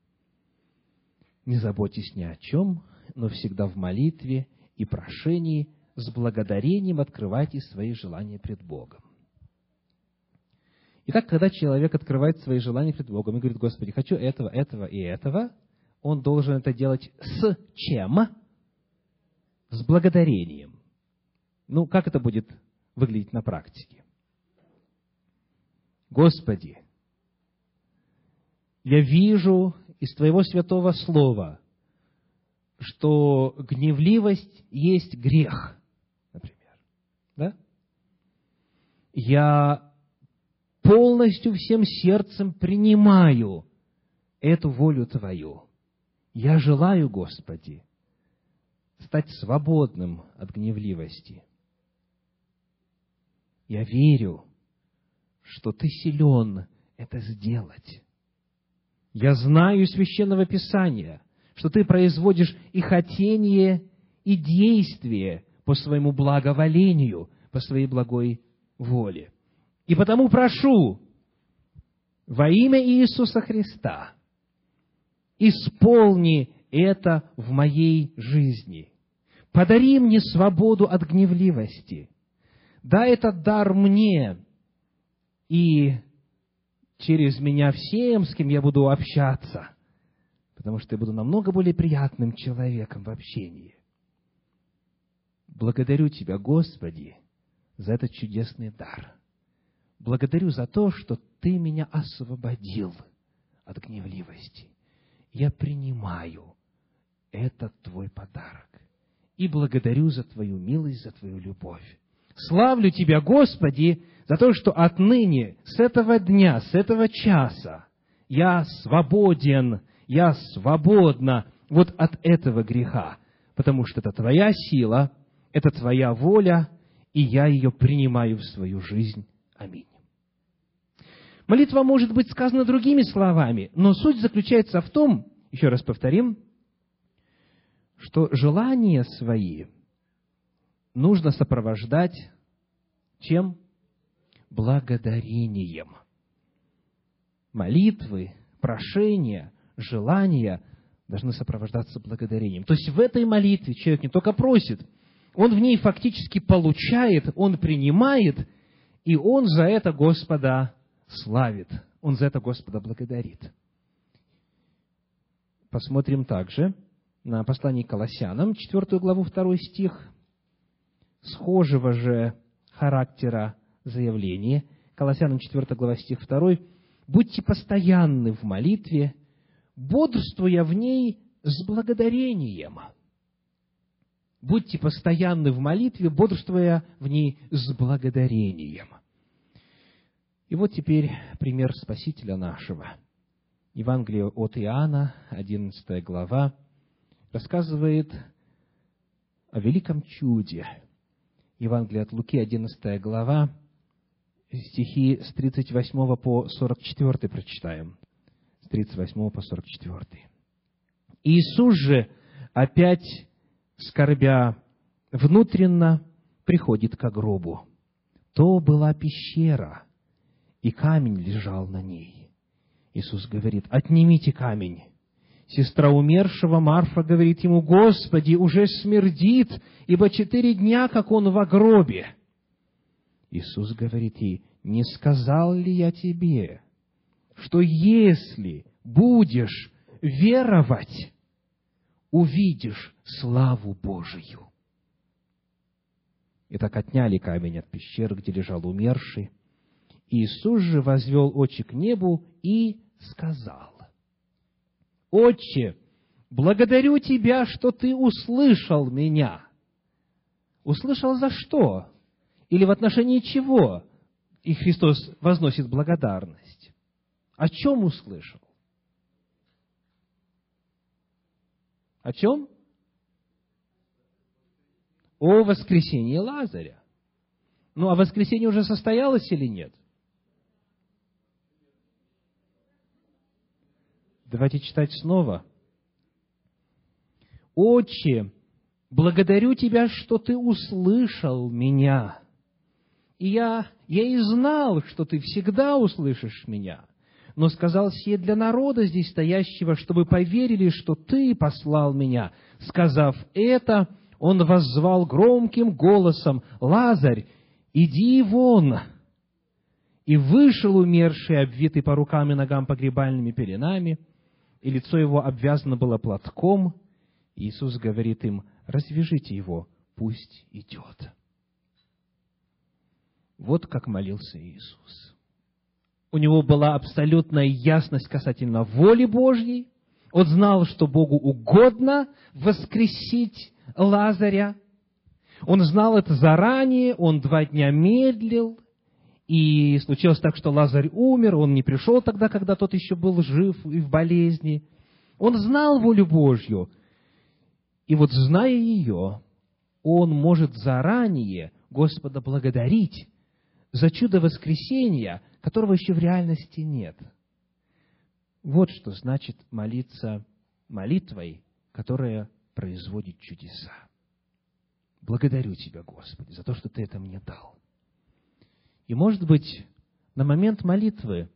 «Не заботьтесь ни о чем, но всегда в молитве и прошении – с благодарением открывайте свои желания пред Богом. Итак, когда человек открывает свои желания пред Богом и говорит, Господи, хочу этого, этого и этого, он должен это делать с чем? С благодарением. Ну, как это будет выглядеть на практике? Господи, я вижу из Твоего святого слова, что гневливость есть грех да? Я полностью всем сердцем принимаю эту волю Твою. Я желаю, Господи, стать свободным от гневливости. Я верю, что Ты силен это сделать. Я знаю из Священного Писания, что Ты производишь и хотение, и действие по своему благоволению, по своей благой воле. И потому прошу во имя Иисуса Христа, исполни это в моей жизни. Подари мне свободу от гневливости. Дай этот дар мне и через меня всем, с кем я буду общаться, потому что я буду намного более приятным человеком в общении. Благодарю Тебя, Господи, за этот чудесный дар. Благодарю за то, что Ты меня освободил от гневливости. Я принимаю этот Твой подарок. И благодарю за Твою милость, за Твою любовь. Славлю Тебя, Господи, за то, что отныне, с этого дня, с этого часа, я свободен, я свободна вот от этого греха, потому что это Твоя сила – это Твоя воля, и я ее принимаю в свою жизнь. Аминь. Молитва может быть сказана другими словами, но суть заключается в том, еще раз повторим, что желания свои нужно сопровождать чем? Благодарением. Молитвы, прошения, желания должны сопровождаться благодарением. То есть в этой молитве человек не только просит – он в ней фактически получает, он принимает, и он за это Господа славит, он за это Господа благодарит. Посмотрим также на послание к Колоссянам, 4 главу, 2 стих, схожего же характера заявления. Колоссянам 4 глава, стих 2. «Будьте постоянны в молитве, бодрствуя в ней с благодарением» будьте постоянны в молитве, бодрствуя в ней с благодарением. И вот теперь пример Спасителя нашего. Евангелие от Иоанна, 11 глава, рассказывает о великом чуде. Евангелие от Луки, 11 глава, стихи с 38 по 44 прочитаем. С 38 по 44. Иисус же, опять скорбя внутренно, приходит к гробу. То была пещера, и камень лежал на ней. Иисус говорит, отнимите камень. Сестра умершего Марфа говорит ему, Господи, уже смердит, ибо четыре дня, как он в гробе. Иисус говорит ей, не сказал ли я тебе, что если будешь веровать, увидишь славу Божию. И так отняли камень от пещеры, где лежал умерший. Иисус же возвел очи к небу и сказал, «Отче, благодарю Тебя, что Ты услышал меня». Услышал за что? Или в отношении чего? И Христос возносит благодарность. О чем услышал? О чем? О воскресении Лазаря. Ну, а воскресенье уже состоялось или нет? Давайте читать снова. «Отче, благодарю Тебя, что Ты услышал меня. И я, я и знал, что Ты всегда услышишь меня, но сказал сие для народа здесь стоящего, чтобы поверили, что Ты послал меня. Сказав это, Он воззвал громким голосом, «Лазарь, иди вон!» И вышел умерший, обвитый по рукам и ногам погребальными пеленами, и лицо его обвязано было платком. Иисус говорит им, развяжите его, пусть идет. Вот как молился Иисус. У него была абсолютная ясность касательно воли Божьей. Он знал, что Богу угодно воскресить Лазаря. Он знал это заранее, он два дня медлил, и случилось так, что Лазарь умер, он не пришел тогда, когда тот еще был жив и в болезни. Он знал волю Божью. И вот зная ее, он может заранее Господа благодарить за чудо воскресения, которого еще в реальности нет. Вот что значит молиться молитвой, которая производит чудеса. Благодарю Тебя, Господи, за то, что Ты это мне дал. И, может быть, на момент молитвы,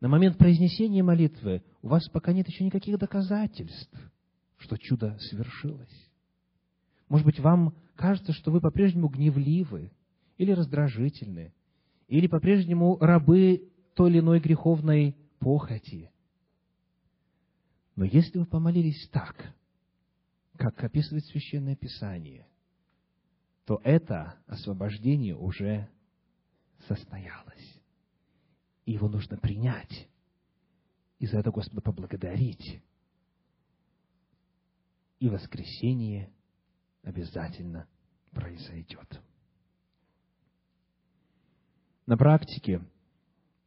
на момент произнесения молитвы у вас пока нет еще никаких доказательств, что чудо свершилось. Может быть, вам кажется, что вы по-прежнему гневливы или раздражительны, или по-прежнему рабы той или иной греховной похоти. Но если вы помолились так, как описывает Священное Писание, то это освобождение уже состоялось. И его нужно принять. И за это Господа поблагодарить. И воскресение обязательно произойдет. На практике.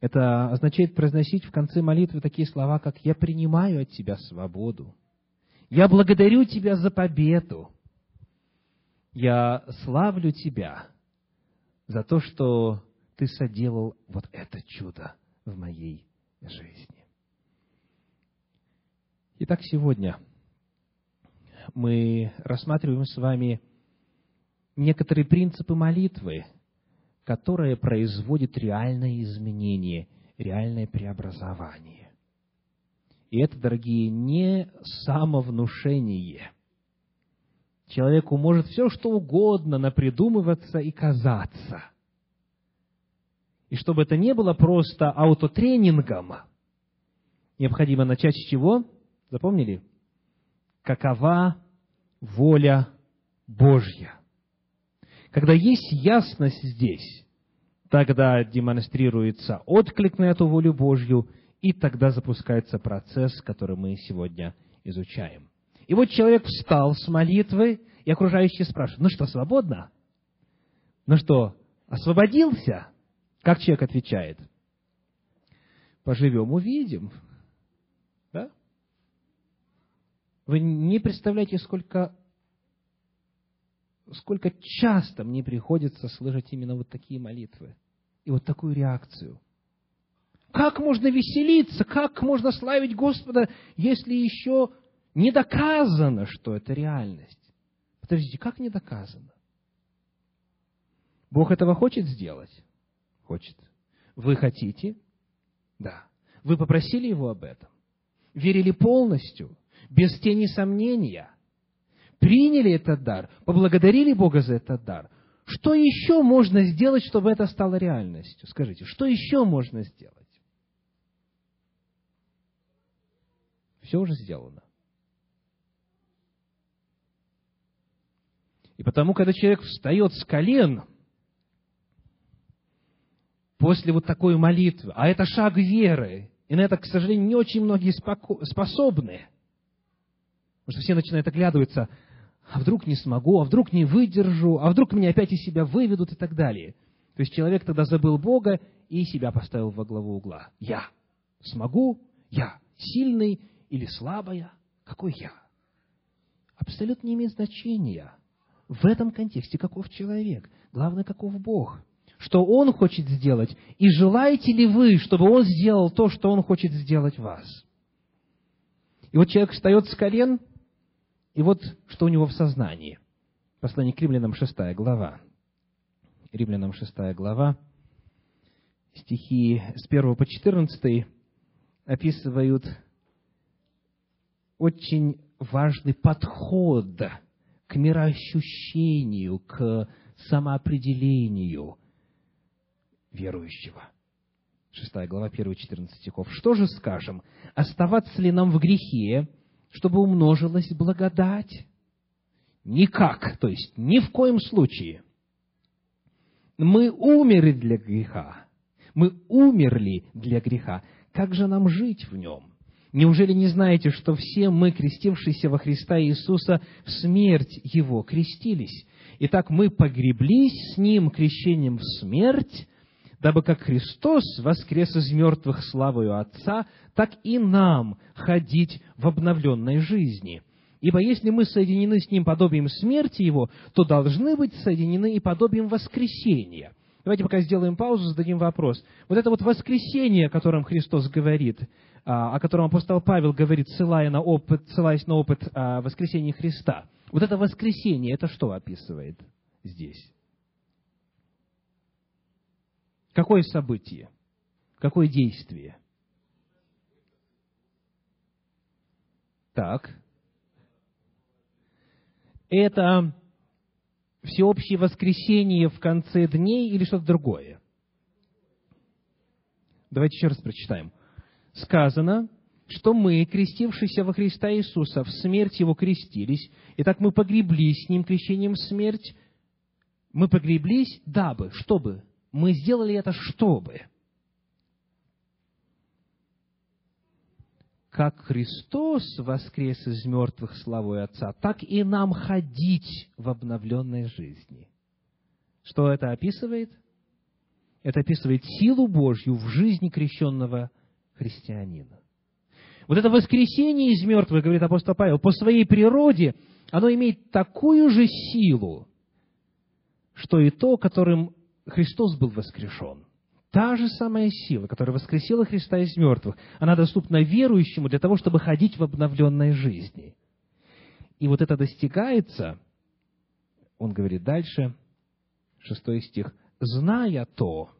Это означает произносить в конце молитвы такие слова, как «Я принимаю от Тебя свободу», «Я благодарю Тебя за победу», «Я славлю Тебя за то, что Ты соделал вот это чудо в моей жизни». Итак, сегодня мы рассматриваем с вами некоторые принципы молитвы – которое производит реальное изменение, реальное преобразование. И это, дорогие, не самовнушение. Человеку может все, что угодно напридумываться и казаться. И чтобы это не было просто аутотренингом, необходимо начать с чего? Запомнили? Какова воля Божья? Когда есть ясность здесь, тогда демонстрируется отклик на эту волю Божью, и тогда запускается процесс, который мы сегодня изучаем. И вот человек встал с молитвы, и окружающие спрашивают, ну что, свободно? Ну что, освободился? Как человек отвечает? Поживем, увидим. Да? Вы не представляете, сколько, сколько часто мне приходится слышать именно вот такие молитвы и вот такую реакцию. Как можно веселиться, как можно славить Господа, если еще не доказано, что это реальность? Подождите, как не доказано? Бог этого хочет сделать? Хочет. Вы хотите? Да. Вы попросили Его об этом? Верили полностью, без тени сомнения? Приняли этот дар? Поблагодарили Бога за этот дар? Что еще можно сделать, чтобы это стало реальностью? Скажите, что еще можно сделать? Все уже сделано. И потому, когда человек встает с колен после вот такой молитвы, а это шаг веры, и на это, к сожалению, не очень многие способны, потому что все начинают оглядываться, а вдруг не смогу, а вдруг не выдержу, а вдруг меня опять из себя выведут и так далее. То есть человек тогда забыл Бога и себя поставил во главу угла. Я смогу, я сильный или слабая. Какой я? Абсолютно не имеет значения в этом контексте, каков человек. Главное, каков Бог. Что Он хочет сделать. И желаете ли вы, чтобы Он сделал то, что Он хочет сделать вас? И вот человек встает с колен, и вот что у него в сознании. Послание к римлянам, 6 глава. Римлянам, 6 глава, стихи с 1 по 14 описывают очень важный подход к мироощущению, к самоопределению верующего. Шестая глава, первые 14 стихов. «Что же скажем? Оставаться ли нам в грехе, чтобы умножилась благодать?» Никак, то есть ни в коем случае. Мы умерли для греха. Мы умерли для греха. Как же нам жить в нем? Неужели не знаете, что все мы, крестившиеся во Христа Иисуса, в смерть Его крестились? Итак, мы погреблись с Ним крещением в смерть, дабы как Христос воскрес из мертвых славою Отца, так и нам ходить в обновленной жизни. Ибо если мы соединены с Ним подобием смерти Его, то должны быть соединены и подобием воскресения. Давайте пока сделаем паузу, зададим вопрос. Вот это вот воскресение, о котором Христос говорит, а, о котором апостол Павел говорит, ссылаясь на опыт, ссылаясь на опыт а, воскресения Христа. Вот это воскресение, это что описывает здесь? Какое событие? Какое действие? Так. Это всеобщее воскресение в конце дней или что-то другое? Давайте еще раз прочитаем сказано, что мы, крестившиеся во Христа Иисуса, в смерть Его крестились, и так мы погреблись с Ним крещением в смерть. Мы погреблись, дабы, чтобы. Мы сделали это, чтобы. Как Христос воскрес из мертвых славой Отца, так и нам ходить в обновленной жизни. Что это описывает? Это описывает силу Божью в жизни крещенного христианина. Вот это воскресение из мертвых, говорит апостол Павел, по своей природе, оно имеет такую же силу, что и то, которым Христос был воскрешен. Та же самая сила, которая воскресила Христа из мертвых, она доступна верующему для того, чтобы ходить в обновленной жизни. И вот это достигается, он говорит дальше, шестой стих, «Зная то,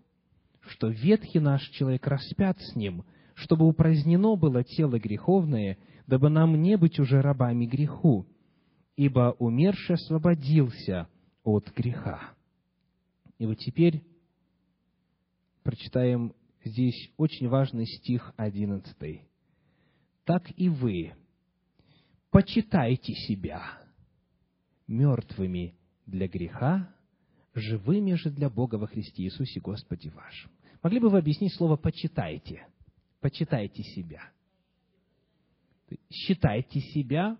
что ветхий наш человек распят с ним, чтобы упразднено было тело греховное, дабы нам не быть уже рабами греху, ибо умерший освободился от греха. И вот теперь прочитаем здесь очень важный стих одиннадцатый. «Так и вы почитайте себя мертвыми для греха, живыми же для Бога во Христе Иисусе Господе вашем». Могли бы вы объяснить слово «почитайте»? почитайте себя. Считайте себя,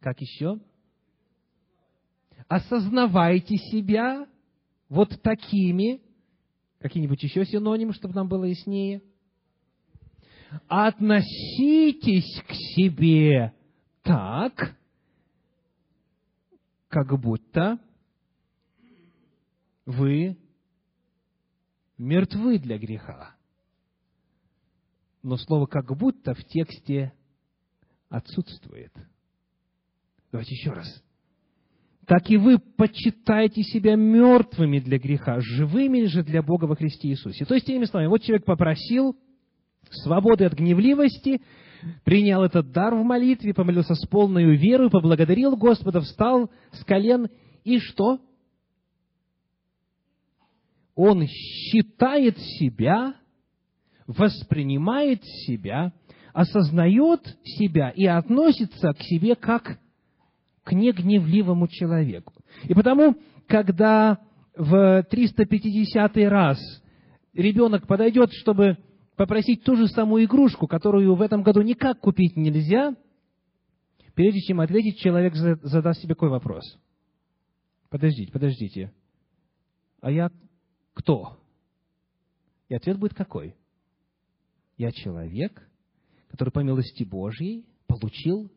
как еще? Осознавайте себя вот такими, какие-нибудь еще синонимы, чтобы нам было яснее. относитесь к себе так, как будто вы мертвы для греха. Но слово «как будто» в тексте отсутствует. Давайте еще раз. Так и вы почитайте себя мертвыми для греха, живыми же для Бога во Христе Иисусе. То есть, иными словами, вот человек попросил свободы от гневливости, принял этот дар в молитве, помолился с полной верой, поблагодарил Господа, встал с колен, и что? Он считает себя, воспринимает себя, осознает себя и относится к себе как к негневливому человеку. И потому, когда в 350 раз ребенок подойдет, чтобы попросить ту же самую игрушку, которую в этом году никак купить нельзя, прежде чем ответить, человек задаст себе какой вопрос. Подождите, подождите. А я кто? И ответ будет какой? Я человек, который по милости Божьей получил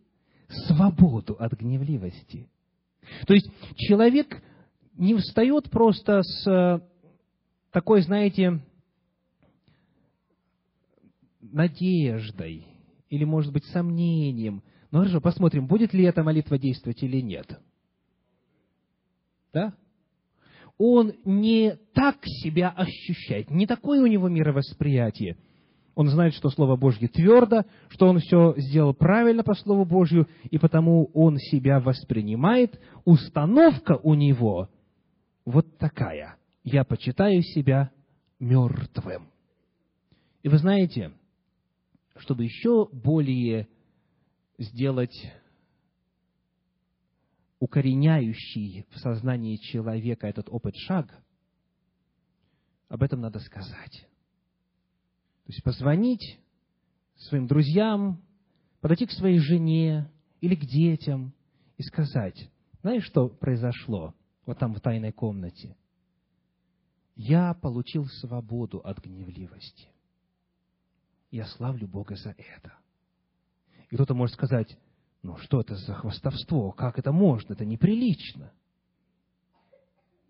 свободу от гневливости. То есть человек не встает просто с э, такой, знаете, надеждой или, может быть, сомнением. Ну хорошо, посмотрим, будет ли эта молитва действовать или нет. Да? Он не так себя ощущает, не такое у него мировосприятие – он знает, что Слово Божье твердо, что он все сделал правильно по Слову Божью, и потому он себя воспринимает. Установка у него вот такая. Я почитаю себя мертвым. И вы знаете, чтобы еще более сделать укореняющий в сознании человека этот опыт шаг, об этом надо сказать. То есть позвонить своим друзьям, подойти к своей жене или к детям и сказать, знаешь, что произошло вот там в тайной комнате? Я получил свободу от гневливости. Я славлю Бога за это. И кто-то может сказать, ну что это за хвастовство, как это можно, это неприлично.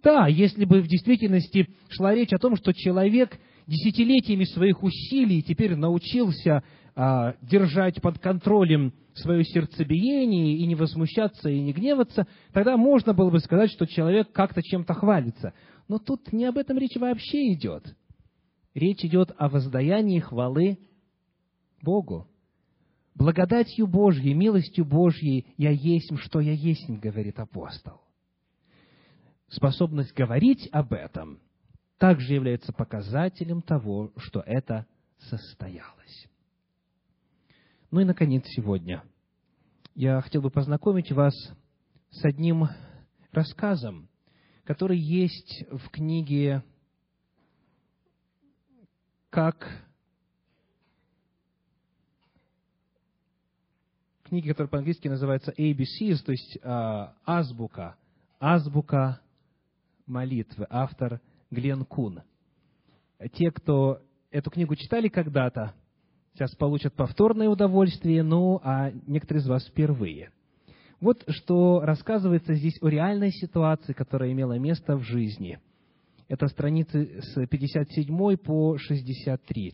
Да, если бы в действительности шла речь о том, что человек десятилетиями своих усилий теперь научился а, держать под контролем свое сердцебиение и не возмущаться и не гневаться, тогда можно было бы сказать, что человек как-то чем-то хвалится. Но тут не об этом речь вообще идет. Речь идет о воздаянии хвалы Богу. Благодатью Божьей, милостью Божьей я есть, что я есть, говорит апостол. Способность говорить об этом также является показателем того, что это состоялось. Ну и, наконец, сегодня. Я хотел бы познакомить вас с одним рассказом, который есть в книге «Как...» книге, которая по-английски называется ABCs, то есть э, азбука, азбука молитвы, автор – Глен Кун. Те, кто эту книгу читали когда-то, сейчас получат повторное удовольствие, ну, а некоторые из вас впервые. Вот что рассказывается здесь о реальной ситуации, которая имела место в жизни. Это страницы с 57 по 63.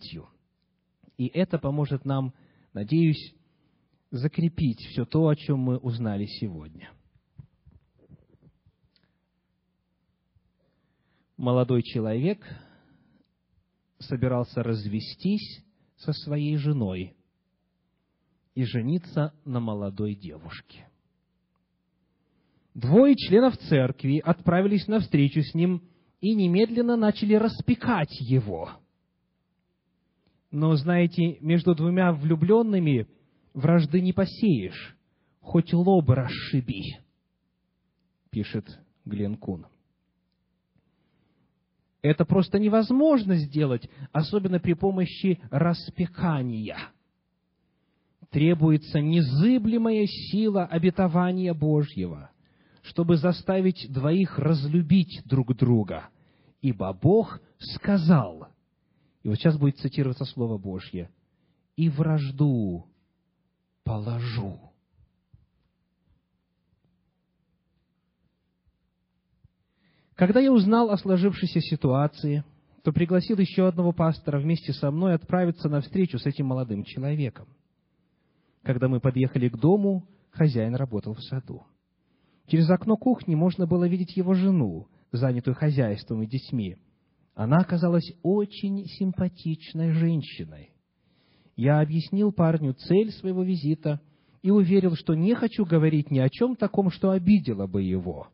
И это поможет нам, надеюсь, закрепить все то, о чем мы узнали сегодня. Молодой человек собирался развестись со своей женой и жениться на молодой девушке. Двое членов церкви отправились на встречу с ним и немедленно начали распекать его. Но, знаете, между двумя влюбленными вражды не посеешь, хоть лоб расшиби, пишет Гленкун. Это просто невозможно сделать, особенно при помощи распекания. Требуется незыблемая сила обетования Божьего, чтобы заставить двоих разлюбить друг друга. Ибо Бог сказал, и вот сейчас будет цитироваться Слово Божье, и вражду положу. Когда я узнал о сложившейся ситуации, то пригласил еще одного пастора вместе со мной отправиться на встречу с этим молодым человеком. Когда мы подъехали к дому, хозяин работал в саду. Через окно кухни можно было видеть его жену, занятую хозяйством и детьми. Она оказалась очень симпатичной женщиной. Я объяснил парню цель своего визита и уверил, что не хочу говорить ни о чем таком, что обидело бы его.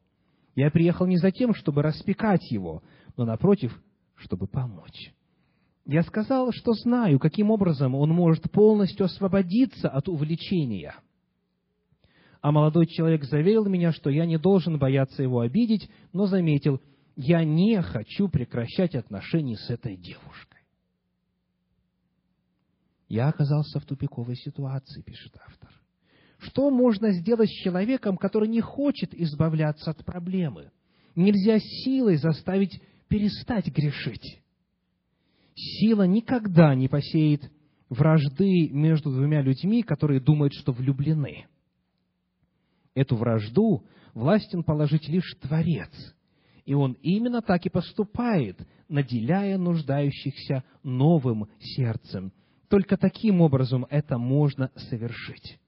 Я приехал не за тем, чтобы распекать его, но, напротив, чтобы помочь. Я сказал, что знаю, каким образом он может полностью освободиться от увлечения. А молодой человек заверил меня, что я не должен бояться его обидеть, но заметил, я не хочу прекращать отношения с этой девушкой. Я оказался в тупиковой ситуации, пишет автор. Что можно сделать с человеком, который не хочет избавляться от проблемы? Нельзя силой заставить перестать грешить. Сила никогда не посеет вражды между двумя людьми, которые думают, что влюблены. Эту вражду властен положить лишь Творец. И Он именно так и поступает, наделяя нуждающихся новым сердцем. Только таким образом это можно совершить.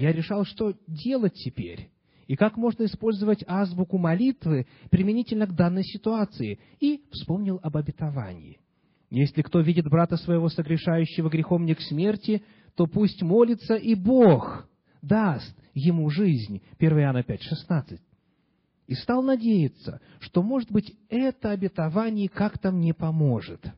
Я решал, что делать теперь и как можно использовать азбуку молитвы применительно к данной ситуации, и вспомнил об обетовании. Если кто видит брата своего согрешающего грехом не к смерти, то пусть молится, и Бог даст ему жизнь. 1 Иоанна 5, 16. И стал надеяться, что, может быть, это обетование как-то мне поможет.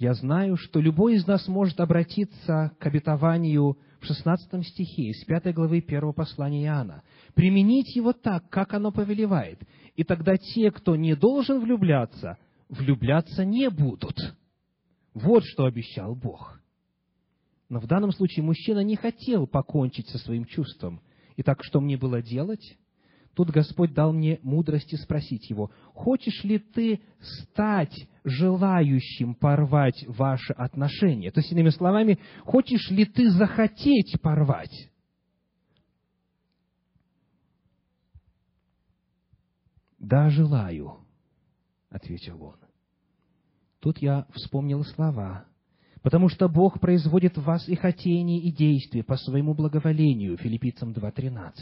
Я знаю, что любой из нас может обратиться к обетованию в 16 стихе из 5 главы 1 послания Иоанна, применить его так, как оно повелевает, и тогда те, кто не должен влюбляться, влюбляться не будут. Вот что обещал Бог. Но в данном случае мужчина не хотел покончить со своим чувством. Итак, что мне было делать? Тут Господь дал мне мудрости спросить его, хочешь ли ты стать желающим порвать ваши отношения? То есть, иными словами, хочешь ли ты захотеть порвать? «Да, желаю», — ответил он. Тут я вспомнил слова, «Потому что Бог производит в вас и хотение, и действие по своему благоволению» Филиппийцам 2.13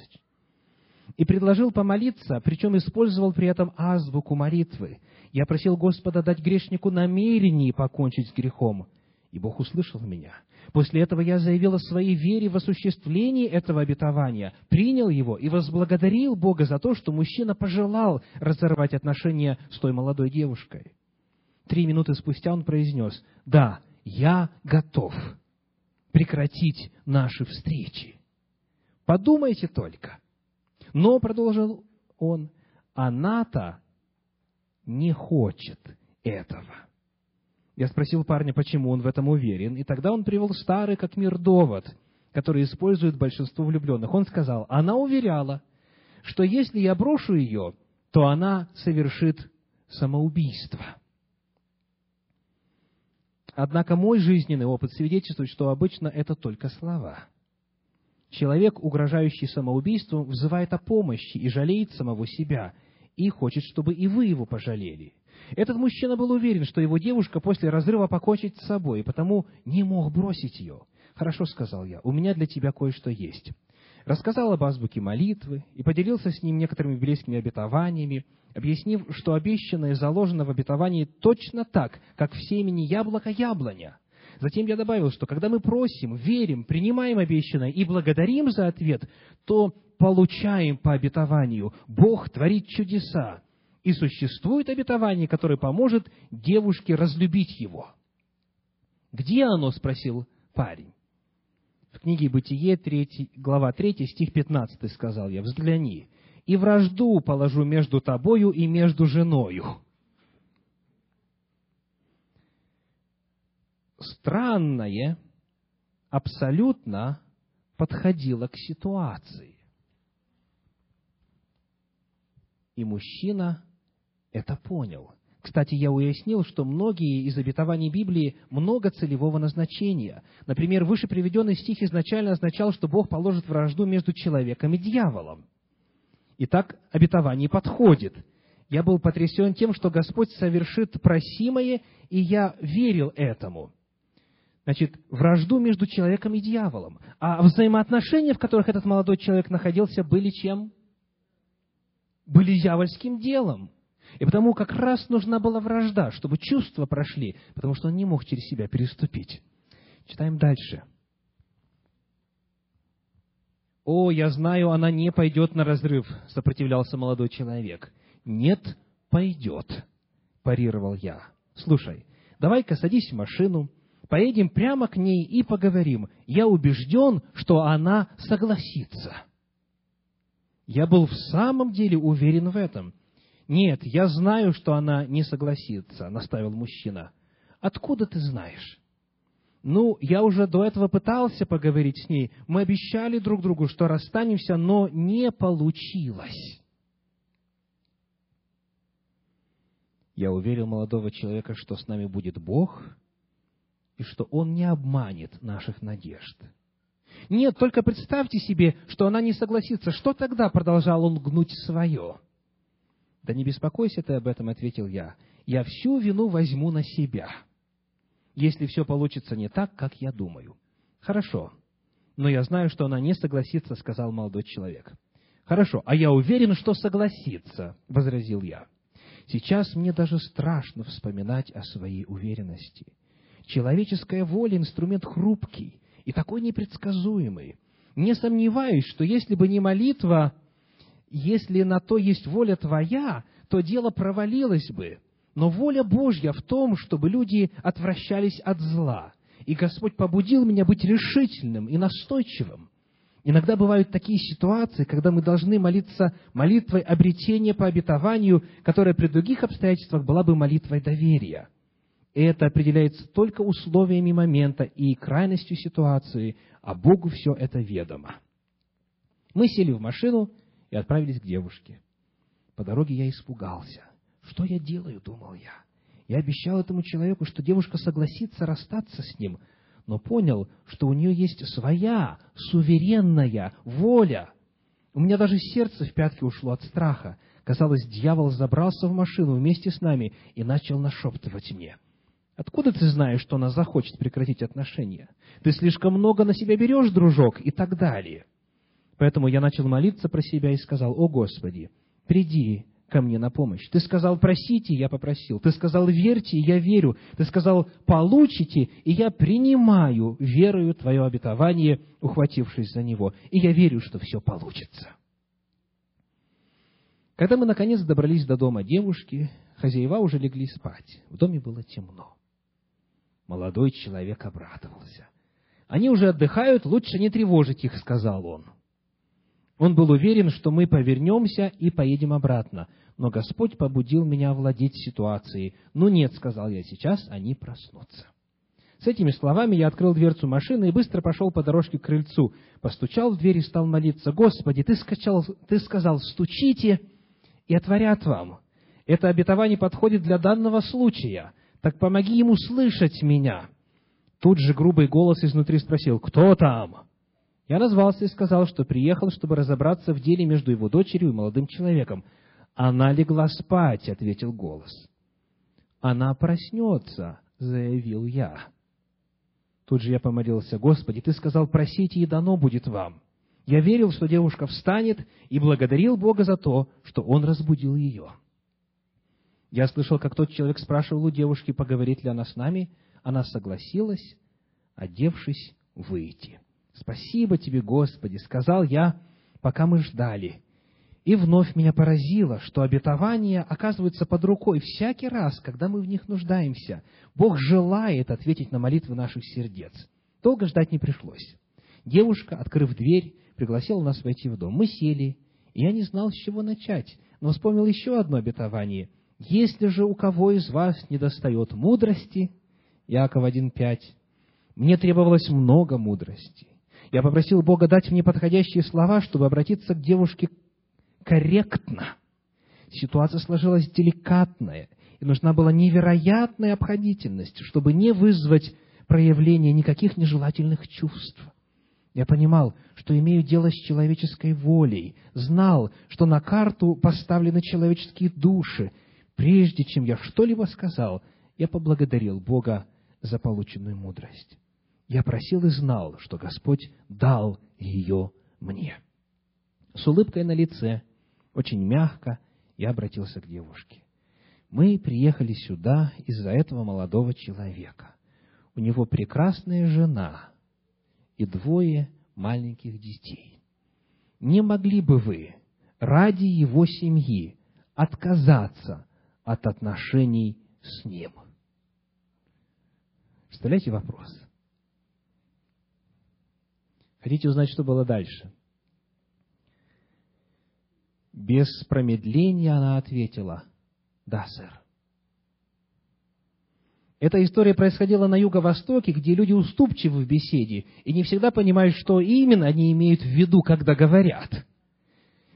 и предложил помолиться, причем использовал при этом азбуку молитвы. Я просил Господа дать грешнику намерение покончить с грехом, и Бог услышал меня. После этого я заявил о своей вере в осуществлении этого обетования, принял его и возблагодарил Бога за то, что мужчина пожелал разорвать отношения с той молодой девушкой. Три минуты спустя он произнес, «Да, я готов прекратить наши встречи». Подумайте только – но, продолжил он, она-то не хочет этого. Я спросил парня, почему он в этом уверен, и тогда он привел старый как мир довод, который использует большинство влюбленных. Он сказал, она уверяла, что если я брошу ее, то она совершит самоубийство. Однако мой жизненный опыт свидетельствует, что обычно это только слова – Человек, угрожающий самоубийством, взывает о помощи и жалеет самого себя, и хочет, чтобы и вы его пожалели. Этот мужчина был уверен, что его девушка после разрыва покончит с собой, и потому не мог бросить ее. «Хорошо», — сказал я, — «у меня для тебя кое-что есть». Рассказал об азбуке молитвы и поделился с ним некоторыми библейскими обетованиями, объяснив, что обещанное заложено в обетовании точно так, как в семени яблоко яблоня – Затем я добавил, что когда мы просим, верим, принимаем обещанное и благодарим за ответ, то получаем по обетованию. Бог творит чудеса. И существует обетование, которое поможет девушке разлюбить его. «Где оно?» – спросил парень. В книге «Бытие», 3, глава 3, стих 15, сказал я, «Взгляни, и вражду положу между тобою и между женою». Странное абсолютно подходило к ситуации. И мужчина это понял. Кстати, я уяснил, что многие из обетований Библии много целевого назначения. Например, выше приведенный стих изначально означал, что Бог положит вражду между человеком и дьяволом. Итак, обетование подходит. Я был потрясен тем, что Господь совершит просимое, и я верил этому. Значит, вражду между человеком и дьяволом. А взаимоотношения, в которых этот молодой человек находился, были чем? Были дьявольским делом. И потому как раз нужна была вражда, чтобы чувства прошли, потому что он не мог через себя переступить. Читаем дальше. «О, я знаю, она не пойдет на разрыв», — сопротивлялся молодой человек. «Нет, пойдет», — парировал я. «Слушай, давай-ка садись в машину, поедем прямо к ней и поговорим. Я убежден, что она согласится». Я был в самом деле уверен в этом. «Нет, я знаю, что она не согласится», — наставил мужчина. «Откуда ты знаешь?» «Ну, я уже до этого пытался поговорить с ней. Мы обещали друг другу, что расстанемся, но не получилось». Я уверил молодого человека, что с нами будет Бог, и что Он не обманет наших надежд. Нет, только представьте себе, что она не согласится. Что тогда продолжал он гнуть свое? «Да не беспокойся ты об этом», — ответил я. «Я всю вину возьму на себя, если все получится не так, как я думаю». «Хорошо, но я знаю, что она не согласится», — сказал молодой человек. «Хорошо, а я уверен, что согласится», — возразил я. «Сейчас мне даже страшно вспоминать о своей уверенности. Человеческая воля — инструмент хрупкий и такой непредсказуемый. Не сомневаюсь, что если бы не молитва, если на то есть воля твоя, то дело провалилось бы. Но воля Божья в том, чтобы люди отвращались от зла. И Господь побудил меня быть решительным и настойчивым. Иногда бывают такие ситуации, когда мы должны молиться молитвой обретения по обетованию, которая при других обстоятельствах была бы молитвой доверия. Это определяется только условиями момента и крайностью ситуации, а Богу все это ведомо. Мы сели в машину, и отправились к девушке. По дороге я испугался. Что я делаю, думал я. Я обещал этому человеку, что девушка согласится расстаться с ним, но понял, что у нее есть своя суверенная воля. У меня даже сердце в пятки ушло от страха. Казалось, дьявол забрался в машину вместе с нами и начал нашептывать мне. Откуда ты знаешь, что она захочет прекратить отношения? Ты слишком много на себя берешь, дружок, и так далее. Поэтому я начал молиться про себя и сказал, «О Господи, приди ко мне на помощь. Ты сказал, просите, я попросил. Ты сказал, верьте, я верю. Ты сказал, получите, и я принимаю верою Твое обетование, ухватившись за него. И я верю, что все получится. Когда мы, наконец, добрались до дома девушки, хозяева уже легли спать. В доме было темно. Молодой человек обрадовался. «Они уже отдыхают, лучше не тревожить их», — сказал он. Он был уверен, что мы повернемся и поедем обратно. Но Господь побудил меня овладеть ситуацией. «Ну нет», — сказал я, — «сейчас они проснутся». С этими словами я открыл дверцу машины и быстро пошел по дорожке к крыльцу. Постучал в дверь и стал молиться. «Господи, ты, скачал, ты сказал, стучите, и отворят вам. Это обетование подходит для данного случая. Так помоги ему слышать меня». Тут же грубый голос изнутри спросил, «Кто там?» Я назвался и сказал, что приехал, чтобы разобраться в деле между его дочерью и молодым человеком. «Она легла спать», — ответил голос. «Она проснется», — заявил я. Тут же я помолился, «Господи, Ты сказал, просите, и дано будет вам». Я верил, что девушка встанет, и благодарил Бога за то, что Он разбудил ее. Я слышал, как тот человек спрашивал у девушки, поговорит ли она с нами. Она согласилась, одевшись, выйти. «Спасибо тебе, Господи!» — сказал я, пока мы ждали. И вновь меня поразило, что обетования оказываются под рукой всякий раз, когда мы в них нуждаемся. Бог желает ответить на молитвы наших сердец. Долго ждать не пришлось. Девушка, открыв дверь, пригласила нас войти в дом. Мы сели, и я не знал, с чего начать, но вспомнил еще одно обетование. «Если же у кого из вас недостает мудрости...» Иаков 1.5. «Мне требовалось много мудрости. Я попросил Бога дать мне подходящие слова, чтобы обратиться к девушке корректно. Ситуация сложилась деликатная, И нужна была невероятная обходительность, чтобы не вызвать проявление никаких нежелательных чувств. Я понимал, что имею дело с человеческой волей, знал, что на карту поставлены человеческие души. Прежде чем я что-либо сказал, я поблагодарил Бога за полученную мудрость. Я просил и знал, что Господь дал ее мне. С улыбкой на лице, очень мягко, я обратился к девушке. Мы приехали сюда из-за этого молодого человека. У него прекрасная жена и двое маленьких детей. Не могли бы вы ради его семьи отказаться от отношений с ним? Представляете вопрос? Хотите узнать, что было дальше? Без промедления она ответила, «Да, сэр». Эта история происходила на юго-востоке, где люди уступчивы в беседе и не всегда понимают, что именно они имеют в виду, когда говорят.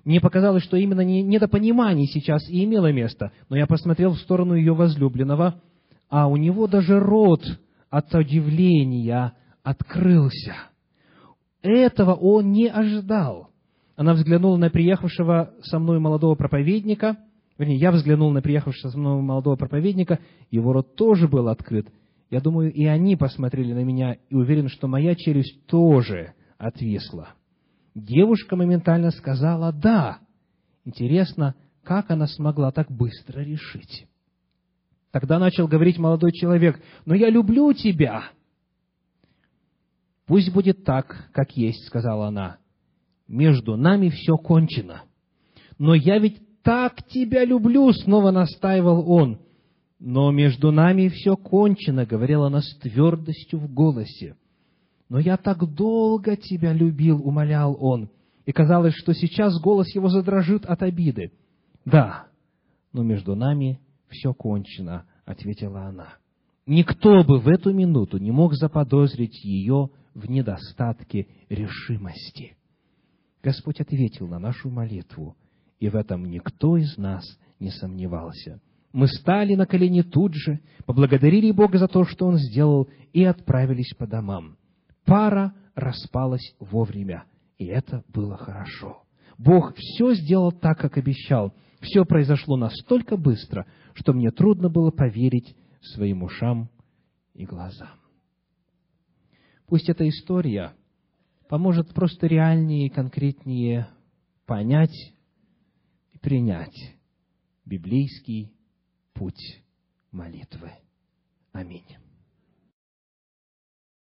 Мне показалось, что именно недопонимание сейчас и имело место, но я посмотрел в сторону ее возлюбленного, а у него даже рот от удивления открылся. Этого он не ожидал. Она взглянула на приехавшего со мной молодого проповедника, вернее, я взглянул на приехавшего со мной молодого проповедника, его рот тоже был открыт. Я думаю, и они посмотрели на меня, и уверен, что моя челюсть тоже отвисла. Девушка моментально сказала «да». Интересно, как она смогла так быстро решить? Тогда начал говорить молодой человек, «Но я люблю тебя». «Пусть будет так, как есть», — сказала она. «Между нами все кончено». «Но я ведь так тебя люблю», — снова настаивал он. «Но между нами все кончено», — говорила она с твердостью в голосе. «Но я так долго тебя любил», — умолял он. И казалось, что сейчас голос его задрожит от обиды. «Да, но между нами все кончено», — ответила она. Никто бы в эту минуту не мог заподозрить ее в недостатке решимости. Господь ответил на нашу молитву, и в этом никто из нас не сомневался. Мы стали на колени тут же, поблагодарили Бога за то, что Он сделал, и отправились по домам. Пара распалась вовремя, и это было хорошо. Бог все сделал так, как обещал. Все произошло настолько быстро, что мне трудно было поверить своим ушам и глазам. Пусть эта история поможет просто реальнее и конкретнее понять и принять библейский путь молитвы. Аминь.